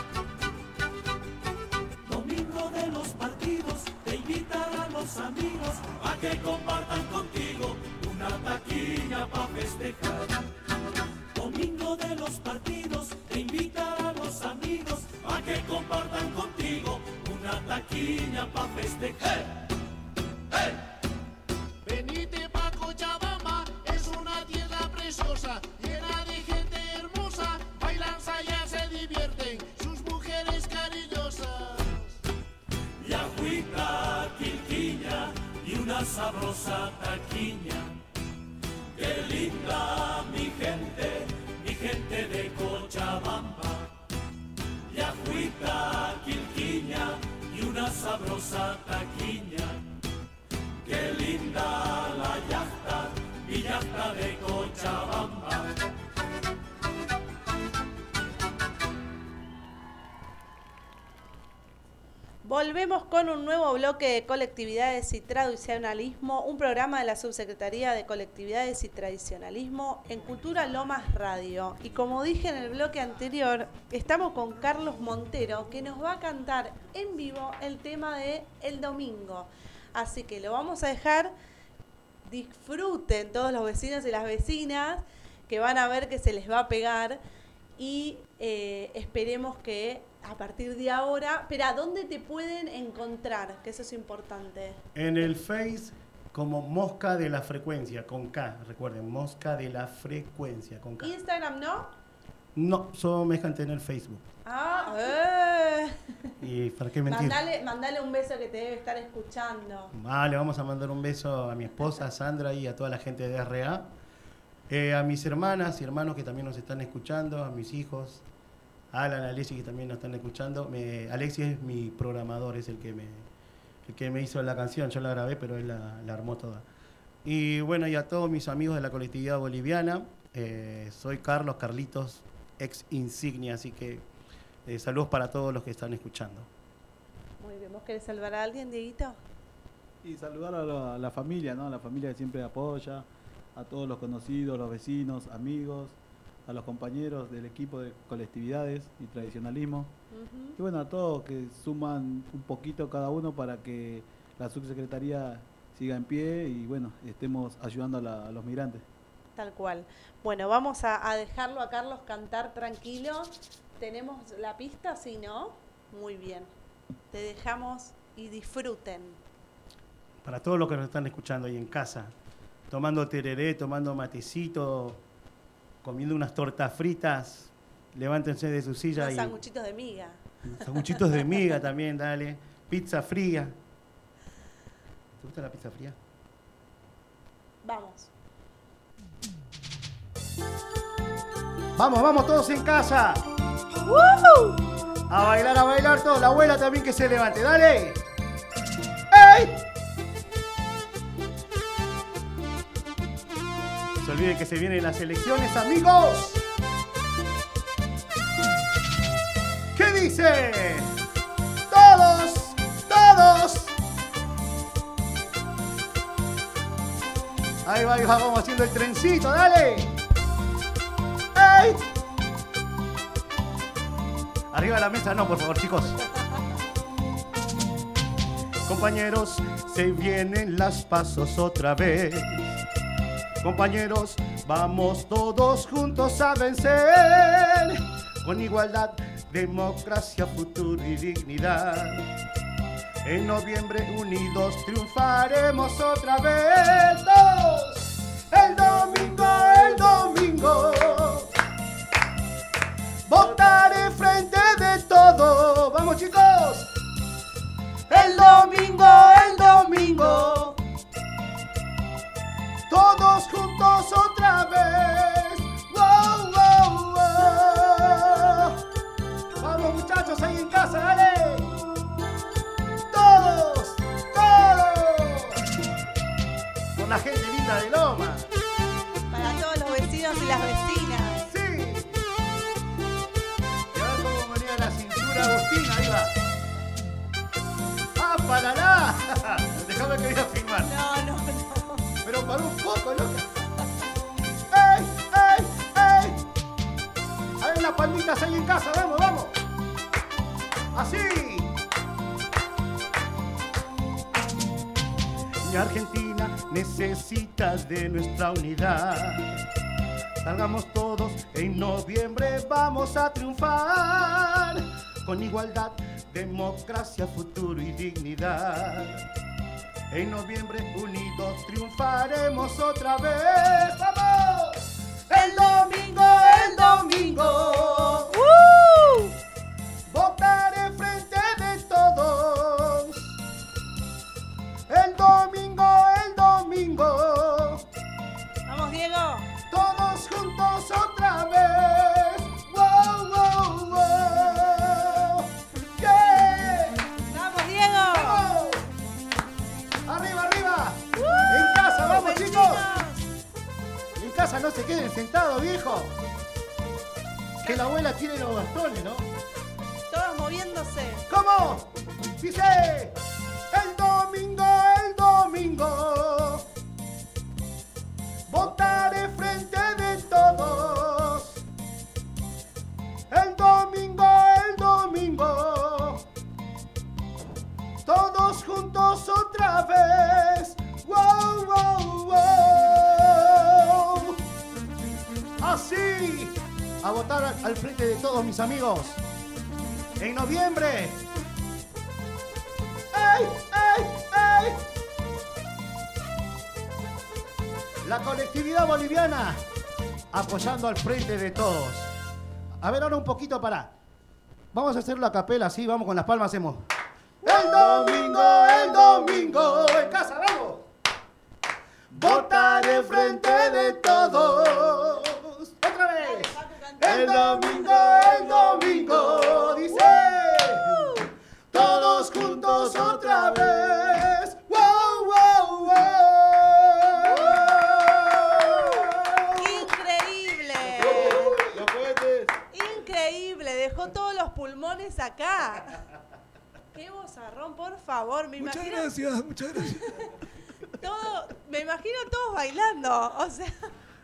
Con un nuevo bloque de colectividades y tradicionalismo, un programa de la Subsecretaría de Colectividades y Tradicionalismo en Cultura Lomas Radio. Y como dije en el bloque anterior, estamos con Carlos Montero, que nos va a cantar en vivo el tema de El Domingo. Así que lo vamos a dejar, disfruten todos los vecinos y las vecinas, que van a ver que se les va a pegar y eh, esperemos que a partir de ahora, pero ¿a dónde te pueden encontrar? Que eso es importante. En el Face como Mosca de la Frecuencia, con K, recuerden, Mosca de la Frecuencia, con K. Instagram, ¿no? No, solo me dejan tener Facebook. Ah, eh. ¿Y para qué mentir? Mandale, mandale un beso que te debe estar escuchando. Vale, vamos a mandar un beso a mi esposa Sandra y a toda la gente de RA. Eh, a mis hermanas y hermanos que también nos están escuchando, a mis hijos, a Alan, Alexis que también nos están escuchando. Me, Alexis es mi programador, es el que me, el que me hizo la canción. Yo la grabé, pero él la, la armó toda. Y bueno, y a todos mis amigos de la colectividad boliviana. eh, soy Carlos Carlitos, ex insignia, así que eh, saludos para todos los que están escuchando. Muy bien, ¿vos querés salvar a alguien, Dieguito? Y saludar a la, a la familia, ¿no? A la familia que siempre apoya, a todos los conocidos, los vecinos, amigos, a los compañeros del equipo de colectividades y tradicionalismo. Y bueno, a todos que suman un poquito cada uno para que la subsecretaría siga en pie y bueno, estemos ayudando a, la- a los migrantes. Tal cual. Bueno, vamos a, a dejarlo a Carlos cantar tranquilo. ¿Tenemos la pista? Si no, muy bien. Te dejamos y disfruten. para todos los que nos están escuchando ahí en casa, tomando tereré, tomando matecito, comiendo unas tortas fritas, levántense de su silla y sanguchitos de miga. sanguchitos de miga también, dale, pizza fría. ¿Te gusta la pizza fría? Vamos. Vamos, vamos todos en casa. A bailar, a bailar todo. La abuela también que se levante. Dale. ¡Ey! Olviden que se vienen las elecciones, amigos. ¿Qué dice? Todos, todos. Ahí va, ahí va, vamos haciendo el trencito, dale. ¡Ey! Arriba de la mesa, no, por favor, chicos. Compañeros, se vienen las pasos otra vez. Compañeros, vamos todos juntos a vencer. Con igualdad, democracia, futuro y dignidad. En noviembre unidos triunfaremos otra vez. El domingo, el domingo. Votaré frente de todo. Vamos chicos. El domingo, el domingo. Otra vez. Wow, wow, wow. Vamos muchachos ahí en casa, dale. Todos, todos. Por la gente linda de Loma. Para todos los vecinos y las vecinas. Sí. Y ahora cómo venía la cintura Agustina, ahí va. ¡Ah, para la! Déjame que voy a filmar. No, no, no. Pero para un poco, loca. Las palmitas ahí en casa, vamos, vamos. Así. Mi Argentina necesita de nuestra unidad. Salgamos todos, en noviembre vamos a triunfar. Con igualdad, democracia, futuro y dignidad. En noviembre unidos triunfaremos otra vez. ¡Vamos! El domingo, el domingo. Votaré frente de todos. El domingo, el domingo. Vamos, Diego. Todos juntos otra vez. Wow, wow, wow. Yeah. Vamos, Diego. ¡Vamos! ¡Arriba, arriba! ¡En casa, vamos, chicos! En casa no se queden sentados, viejo. Que la abuela tiene los bastones, ¿no? Todos moviéndose. ¿Cómo? Dice, el domingo, el domingo, al- frente de todos mis amigos. En noviembre. ¡Ey, ey, ey! La colectividad boliviana apoyando al frente de todos. A ver, ahora un poquito para. Vamos a hacerlo a capela, así, vamos con las palmas, hacemos. El domingo, el domingo, en casa, vamos. Votaré frente de todos. Dejó todos los pulmones acá. Qué bozarrón, por favor. Me Muchas imagino gracias, muchas gracias. todo, me imagino todos bailando. O sea,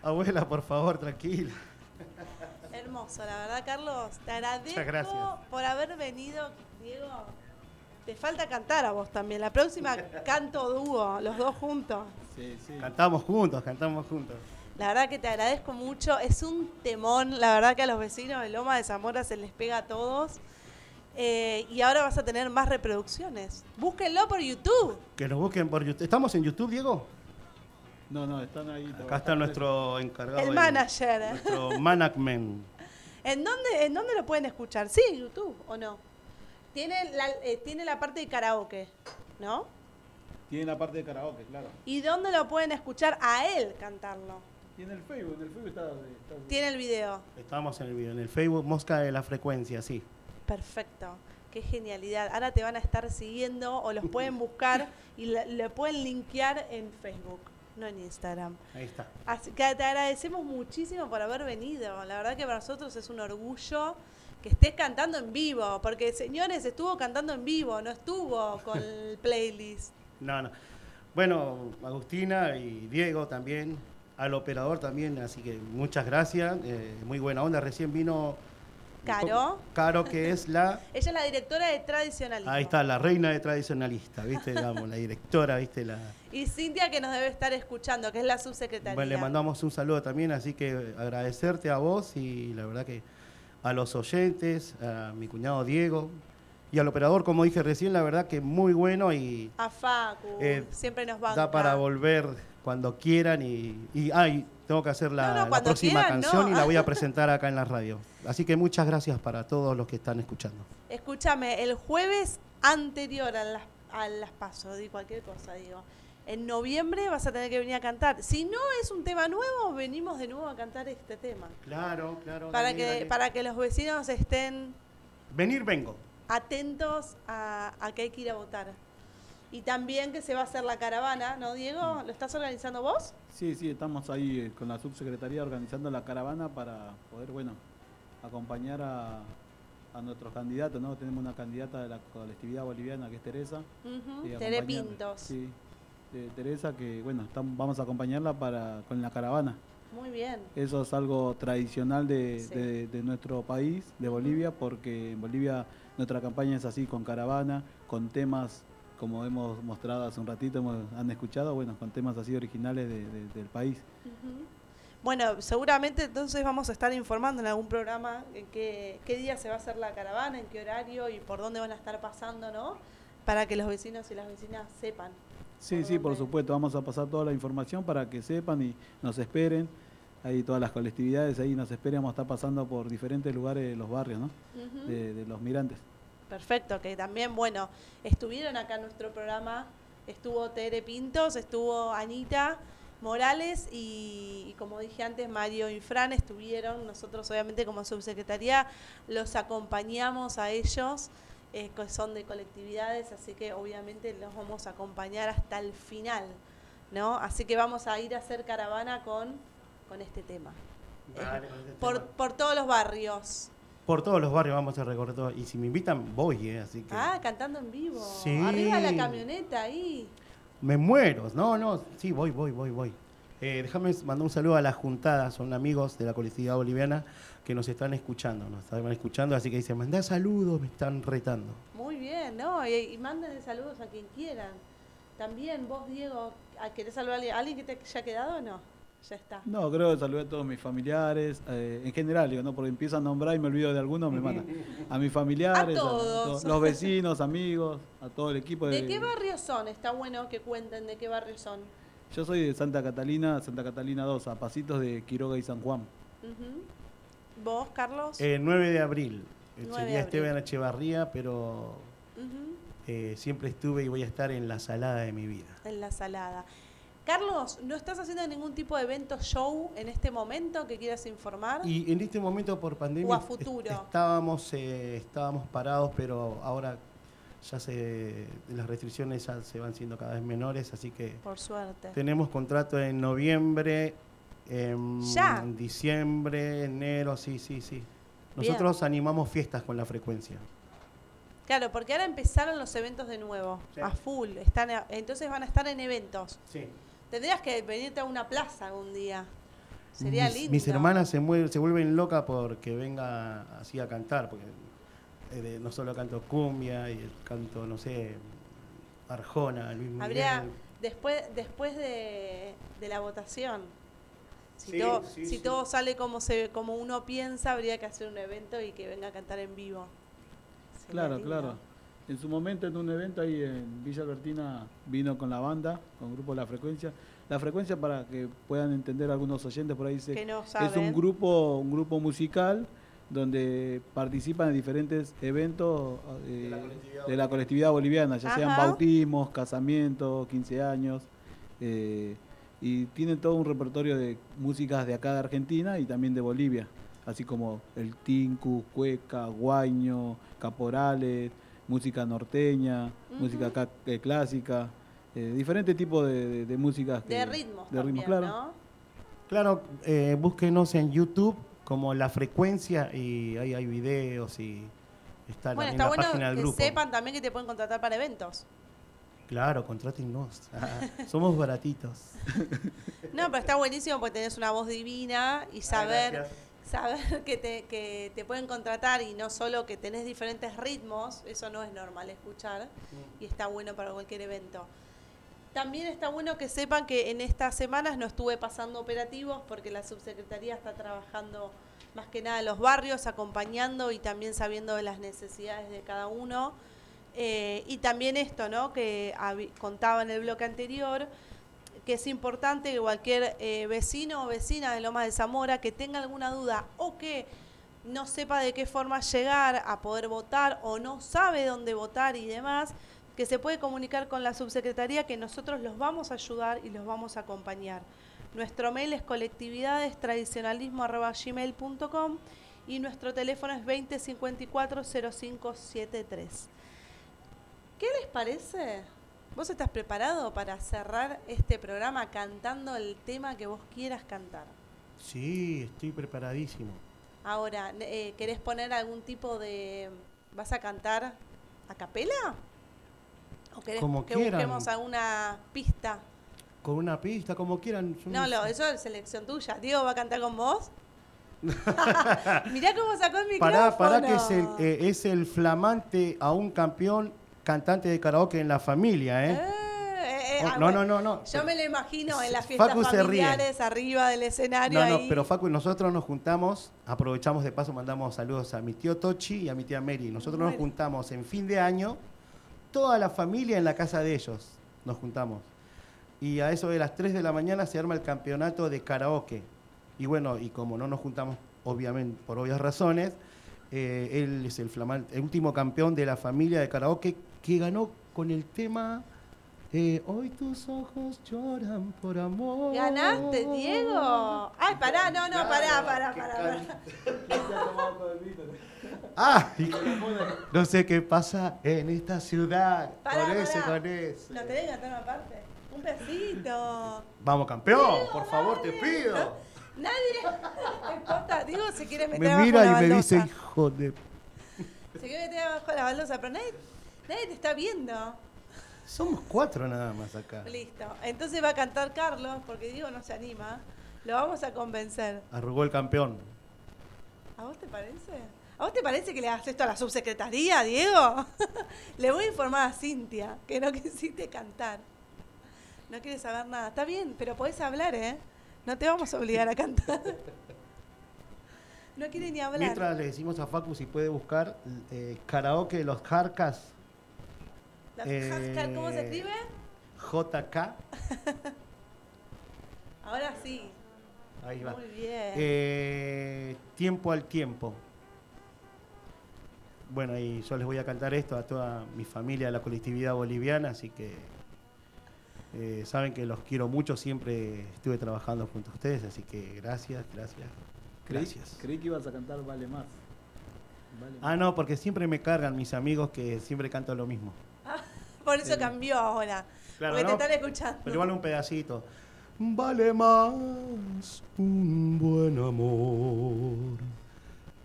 Abuela, por favor, tranquila. hermoso, la verdad, Carlos. Te agradezco por haber venido, Diego. Te falta cantar a vos también. La próxima canto dúo, los dos juntos. Sí, sí. Cantamos juntos, cantamos juntos. La verdad que te agradezco mucho. Es un temón. La verdad que a los vecinos de Loma de Zamora se les pega a todos. Eh, y ahora vas a tener más reproducciones. Búsquenlo por YouTube. Que nos busquen por YouTube. ¿Estamos en YouTube, Diego? No, no, están ahí. Acá está nuestro encargado. El de- manager. Nuestro management. ¿En dónde, ¿En dónde lo pueden escuchar? Sí, en YouTube o no. Tiene la, eh, tiene la parte de karaoke, ¿no? Tiene la parte de karaoke, claro. ¿Y dónde lo pueden escuchar a él cantarlo? Y en el Facebook, en el Facebook está. está- Tiene el video. Estamos en el video, en el Facebook Mosca de la Frecuencia, sí. Perfecto. Qué genialidad. Ahora te van a estar siguiendo o los pueden buscar y le, le pueden linkear en Facebook, no en Instagram. Ahí está. Así que te agradecemos muchísimo por haber venido. La verdad que para nosotros es un orgullo que estés cantando en vivo, porque señores, estuvo cantando en vivo, no estuvo con el playlist. No, no. Bueno, Agustina y Diego también, al operador también, así que muchas gracias. eh, muy buena onda. Recién vino Caro, Caro, que es la. ella es la directora de Tradicionalismo. Ahí está, la reina de tradicionalista, ¿viste? Digamos, la directora, ¿viste? La, Y Cintia que nos debe estar escuchando, que es la subsecretaria. Bueno, le mandamos un saludo también, así que agradecerte a vos y la verdad que a los oyentes, a mi cuñado Diego y al operador, como dije recién, la verdad que muy bueno y A Facu, Eh, siempre nos banca. da para volver cuando quieran y, y ay, tengo que hacer la, No, no, la cuando próxima quieran, canción no. y la voy a presentar acá en la radio. Así que muchas gracias para todos los que están escuchando. Escúchame, el jueves anterior a las, a las pasos, di cualquier cosa, digo. En noviembre vas a tener que venir a cantar. Si no es un tema nuevo, venimos de nuevo a cantar este tema. Claro, claro. Para dale, que, dale. para que los vecinos estén Venir vengo. Atentos a, a que hay que ir a votar. Y también que se va a hacer la caravana, ¿no, Diego? ¿Lo estás organizando vos? Sí, sí, estamos ahí eh, con la subsecretaría organizando la caravana para poder, bueno, acompañar a, a nuestros candidatos, ¿no? Tenemos una candidata de la colectividad boliviana que es Teresa. Tere acompañar- Pintos. Sí, de Teresa que, bueno, estamos, vamos a acompañarla para con la caravana. Muy bien. Eso es algo tradicional de, Sí. de- de nuestro país, de Bolivia, porque en Bolivia nuestra campaña es así, con caravana, con temas, como hemos mostrado hace un ratito, hemos- han escuchado, bueno, con temas así originales de- de- del país. Bueno, seguramente entonces vamos a estar informando en algún programa en qué, qué día se va a hacer la caravana, en qué horario y por dónde van a estar pasando, ¿no? Para que los vecinos y las vecinas sepan. Sí, sí, por supuesto, vamos a pasar toda la información para que sepan y nos esperen. Ahí todas las colectividades, ahí nos a estar pasando por diferentes lugares de los barrios, ¿no? De, de los mirantes. Perfecto, que también, bueno, estuvieron acá en nuestro programa, estuvo Tere Pintos, estuvo Anita Morales y, y como dije antes, Mario y Fran estuvieron, nosotros obviamente como subsecretaría los acompañamos a ellos, eh, son de colectividades, así que obviamente los vamos a acompañar hasta el final, ¿no? Así que vamos a ir a hacer caravana con, con este tema, este por, tema. por todos los barrios. Por todos los barrios vamos a recorrer todo. Y si me invitan, voy, ¿eh? Así que. Ah, cantando en vivo. Sí. Arriba la camioneta ahí. Me muero. No, no, sí, voy, voy, voy, voy. Eh, déjame mandar un saludo a la juntada, son amigos de la colectividad boliviana que nos están escuchando, nos están escuchando, así que dicen, mandá saludos, me están retando. Muy bien, ¿no? Y, y mándenle saludos a quien quieran. También vos, Diego, ¿a- ¿querés saludar a ¿alguien que te haya quedado o no? Ya está. No, creo que saludé a todos mis familiares, eh, en general, digo, ¿no? porque empiezo a nombrar y me olvido de algunos, me matan. A mis familiares, A todos. to- los vecinos, amigos, a todo el equipo. ¿De qué barrio son? Está bueno que cuenten de qué barrio son. Yo soy de Santa Catalina, Santa Catalina 2, a pasitos de Quiroga y San Juan. ¿Vos, Carlos? El 9 de abril, eh, 9 de sería abril. Esteban Echevarría, pero eh, siempre estuve y voy a estar en la salada de mi vida. En la salada. Carlos, ¿no estás haciendo ningún tipo de evento show en este momento que quieras informar? Y en este momento por pandemia O a est- futuro. estábamos, eh, estábamos parados, pero ahora ya se, las restricciones ya se van siendo cada vez menores, así que Por suerte. tenemos contrato en noviembre, en Ya. diciembre, enero, sí, sí, sí. Bien. Nosotros animamos fiestas con la frecuencia. Claro, porque ahora empezaron los eventos de nuevo, Sí. a full. Están, a- entonces van a estar en eventos. Sí. Tendrías que venirte a una plaza algún día. Sería mis, lindo. mis hermanas se, mueven, se vuelven locas porque venga así a cantar, porque eh, de- no solo canto cumbia y el canto, no sé, Arjona, Luis Miguel. Habría, después, después de, de la votación, si, Sí, todo, sí, si sí. todo sale como, se, como uno piensa, habría que hacer un evento y que venga a cantar en vivo. Sería Claro, lindo. claro. En su momento en un evento ahí en Villa Albertina vino con la banda, con grupo La Frecuencia. La Frecuencia para que puedan entender algunos oyentes por ahí dice, Que no es un grupo, un grupo musical donde participan en diferentes eventos eh, de la colectividad boliviana, ya sean bautismos, casamientos, 15 años, eh, y tienen todo un repertorio de músicas de acá de Argentina y también de Bolivia. así como el tinku, cueca, guaño, caporales, música norteña, música ca- eh, clásica, eh, diferentes tipos de, de- de músicas. De ritmos De ritmos, también, claro. ¿no? Claro, eh, búsquenos en YouTube como La Frecuencia y ahí hay videos y está Bueno, también está la bueno página del que grupo. sepan también que te pueden contratar para eventos. Claro, contrátennos. Ah, somos baratitos. No, pero está buenísimo porque tenés una voz divina y saber, gracias. Saber que te, que te pueden contratar y no solo que tenés diferentes ritmos, eso no es normal escuchar y está bueno para cualquier evento. También está bueno que sepan que en estas semanas no estuve pasando operativos porque la subsecretaría está trabajando más que nada los barrios, acompañando y también sabiendo de las necesidades de cada uno. Eh, y también esto, ¿no? Que contaba en el bloque anterior, que es importante que cualquier eh, vecino o vecina de Loma de Zamora que tenga alguna duda o que no sepa de qué forma llegar a poder votar o no sabe dónde votar y demás, que se puede comunicar con la subsecretaría que nosotros los vamos a ayudar y los vamos a acompañar. Nuestro mail es colectividadestradicionalismo.gmail.com y nuestro teléfono es 2054-0573. ¿Qué les parece? ¿Vos estás preparado para cerrar este programa cantando el tema que vos quieras cantar? Sí, estoy preparadísimo. Ahora, eh, ¿querés poner algún tipo de... ¿Vas a cantar a capela? ¿O querés Como que quieran. busquemos alguna pista? Con una pista, como quieran. No, lo, sé. eso es selección tuya. Diego va a cantar con vos. Mirá cómo sacó el micrófono. Pará, pará que es el, eh, es el flamante a un campeón cantante de karaoke en la familia, ¿eh? Eh, eh, Oh, ah, no, no, no, no. Yo me lo imagino en las fiestas Facu familiares, arriba del escenario. No, no, ahí. pero Facu y nosotros nos juntamos, aprovechamos de paso, mandamos saludos a mi tío Tochi y a mi tía Mary. Nosotros nos juntamos en fin de año, toda la familia en la casa de ellos, nos juntamos. Y a eso de las 3 de la mañana se arma el campeonato de karaoke. Y bueno, y como no nos juntamos, obviamente, por obvias razones, eh, él es el, flamante, el último campeón de la familia de karaoke que ganó con el tema eh, Hoy tus ojos lloran por amor. ¿Ganaste, Diego? Ay, pará, no, no, pará, pará, pará. pará. Ah, no sé qué pasa en esta ciudad. Pará, con ese, pará. con ese. ¿No tenés que cantar una parte? Un besito. Vamos, campeón, por favor, te pido. Nadie. No importa, Diego se quiere meter Me abajo mira la y me dice, hijo de... Se quiere meter abajo la baldosa, pero nadie, nadie te está viendo. Somos cuatro nada más acá. Listo. Entonces va a cantar Carlos, porque Diego no se anima. Lo vamos a convencer. Arrugó el campeón. ¿A vos te parece? ¿A vos te parece que le hagas esto a la subsecretaría, Diego? le voy a informar a Cintia que no quisiste cantar. No quieres saber nada. Está bien, pero podés hablar, ¿eh? No te vamos a obligar a cantar. no quiere ni hablar. Mientras le decimos a Facu si puede buscar eh, karaoke de los Jarcas. Eh, ¿Cómo se escribe? JK. Ahora sí. Ahí va. Muy bien. Eh, tiempo al tiempo. Bueno, y yo les voy a cantar esto a toda mi familia de la colectividad boliviana, así que eh, saben que los quiero mucho, siempre estuve trabajando junto a ustedes, así que gracias, gracias, gracias. creí que ibas a cantar Vale Más. Vale Ah, no, porque siempre me cargan mis amigos que siempre canto lo mismo. Por eso cambió ahora. Claro, porque ¿no? te están escuchando. Pero igual un pedacito. Vale más un buen amor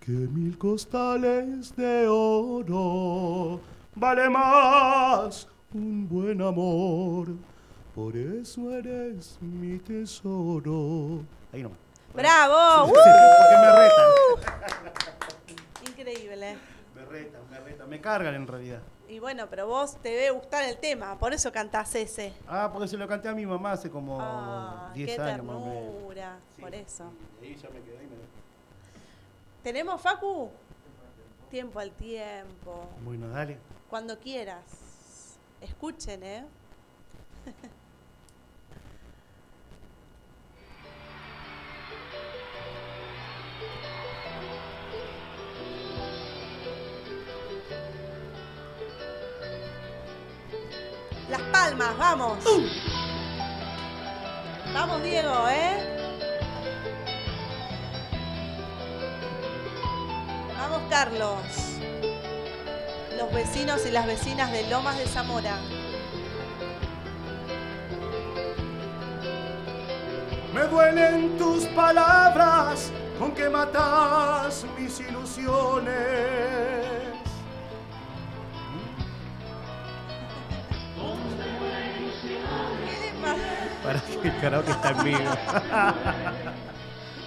que mil costales de oro. Vale más un buen amor, por eso eres mi tesoro. Ahí nomás. ¡Bravo! Sí, Porque me retan. Increíble. Me retan, me retan. Me cargan en realidad. Y bueno, pero vos te debe gustar el tema, por eso cantás ese. Ah, porque se lo canté a mi mamá hace como Ah, 10 qué años ternura, por eso. Y ahí ya me quedé y me... ¿Tenemos, Facu? Tiempo al tiempo. Bueno, dale. Cuando quieras. Escuchen, ¿eh? palmas, vamos. Vamos, Diego, ¿eh? Carlos, los vecinos y las vecinas de Lomas de Zamora. Me duelen tus palabras con que matas mis ilusiones. Para que el karaoke está en vivo.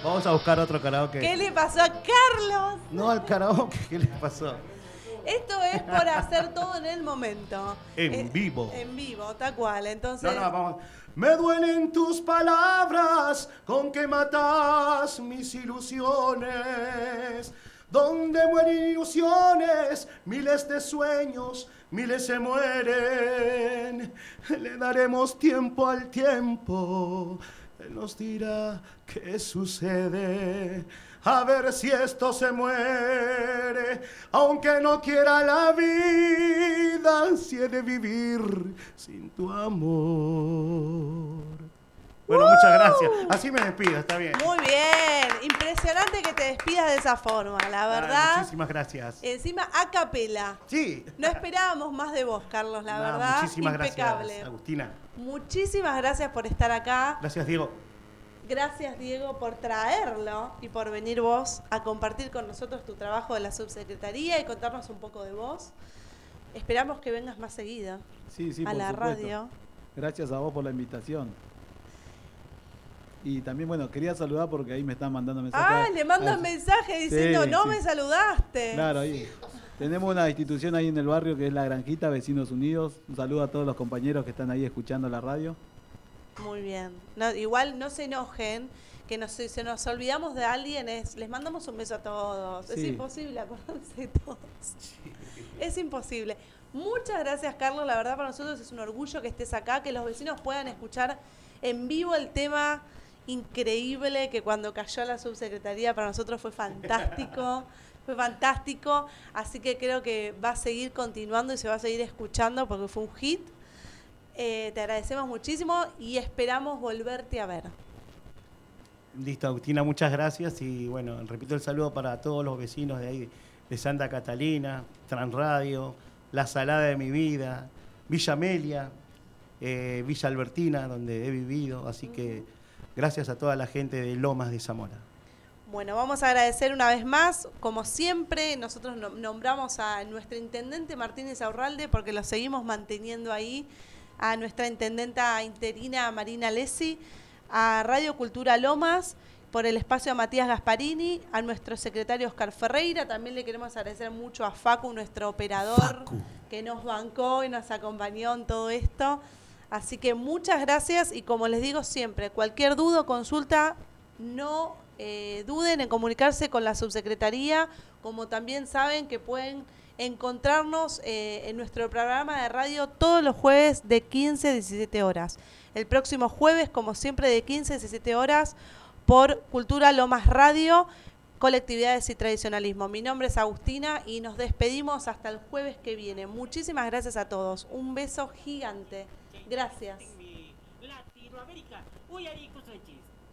Vamos a buscar otro karaoke. ¿Qué le pasó a Carlos? No al karaoke, ¿qué le pasó? Esto es por hacer todo en el momento. En Eh, vivo. En vivo, tal cual. Entonces, No, no, vamos. Me duelen tus palabras con que matas mis ilusiones. Donde mueren ilusiones, miles de sueños, miles se mueren. Le daremos tiempo al tiempo. Él nos dirá qué sucede. A ver si esto se muere, aunque no quiera la vida, si he de vivir sin tu amor. Bueno, muchas gracias. Así me despido, está bien. muy bien. Impresionante que te despidas de esa forma, la verdad. muchísimas gracias. Encima a capela. Sí. No esperábamos más de vos, Carlos, la No, verdad. muchísimas impecable. gracias, Agustina. Muchísimas gracias por estar acá. Gracias, Diego. Gracias, Diego, por traerlo y por venir vos a compartir con nosotros tu trabajo de la subsecretaría y contarnos un poco de vos. Esperamos que vengas más seguido Sí, sí, a por la supuesto. radio. Gracias a vos por la invitación. Y también, bueno, quería saludar porque ahí me están mandando mensajes. Ah, le mandan Ah, mensaje diciendo, Sí, no sí. me saludaste. Claro, ahí. Tenemos una institución ahí en el barrio que es la Granjita, Vecinos Unidos. Un saludo a todos los compañeros que están ahí escuchando la radio. Muy bien. No, igual no se enojen, que nos, si nos olvidamos de alguien, es, les mandamos un beso a todos. Es imposible acordarse de todos. Es imposible. Muchas gracias, Carlos. La verdad, para nosotros es un orgullo que estés acá, que los vecinos puedan escuchar en vivo el tema increíble que cuando cayó la subsecretaría para nosotros fue fantástico. Fue fantástico, así que creo que va a seguir continuando y se va a seguir escuchando porque fue un hit. Eh, te agradecemos muchísimo y esperamos volverte a ver. Listo, Agustina, muchas gracias. Y bueno, repito el saludo para todos los vecinos de ahí, de Santa Catalina, Transradio, La Salada de mi Vida, Villa Amelia, eh, Villa Albertina, donde he vivido. Así que gracias a toda la gente de Lomas de Zamora. Bueno, vamos a agradecer una vez más, como siempre, nosotros no- nombramos a nuestro intendente Martínez Aurralde porque lo seguimos manteniendo ahí, a nuestra intendenta interina Marina Lesi, a Radio Cultura Lomas, por el espacio a Matías Gasparini, a nuestro secretario Oscar Ferreira, también le queremos agradecer mucho a Facu, nuestro operador, que nos bancó y nos acompañó en todo esto. Así que muchas gracias y como les digo siempre, cualquier duda o consulta, no eh, duden en comunicarse con la subsecretaría, como también saben que pueden encontrarnos eh, en nuestro programa de radio todos los jueves de 15 a 17 horas. El próximo jueves, como siempre, de 15 a 17 horas por Cultura Lomas Radio, colectividades y tradicionalismo. Mi nombre es Agustina y nos despedimos hasta el jueves que viene. Muchísimas gracias a todos. Un beso gigante. Gracias. Latinoamérica.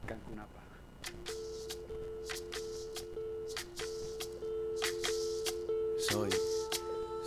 Cancunapa. Soy,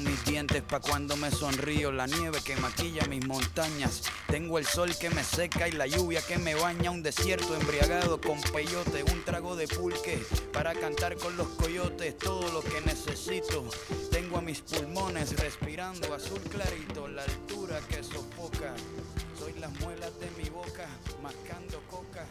Mis dientes pa' cuando me sonrío, la nieve que maquilla mis montañas. Tengo el sol que me seca y la lluvia que me baña, un desierto embriagado con peyote, un trago de pulque para cantar con los coyotes todo lo que necesito. Tengo a mis pulmones respirando azul clarito, la altura que sofoca. Soy las muelas de mi boca, mascando coca,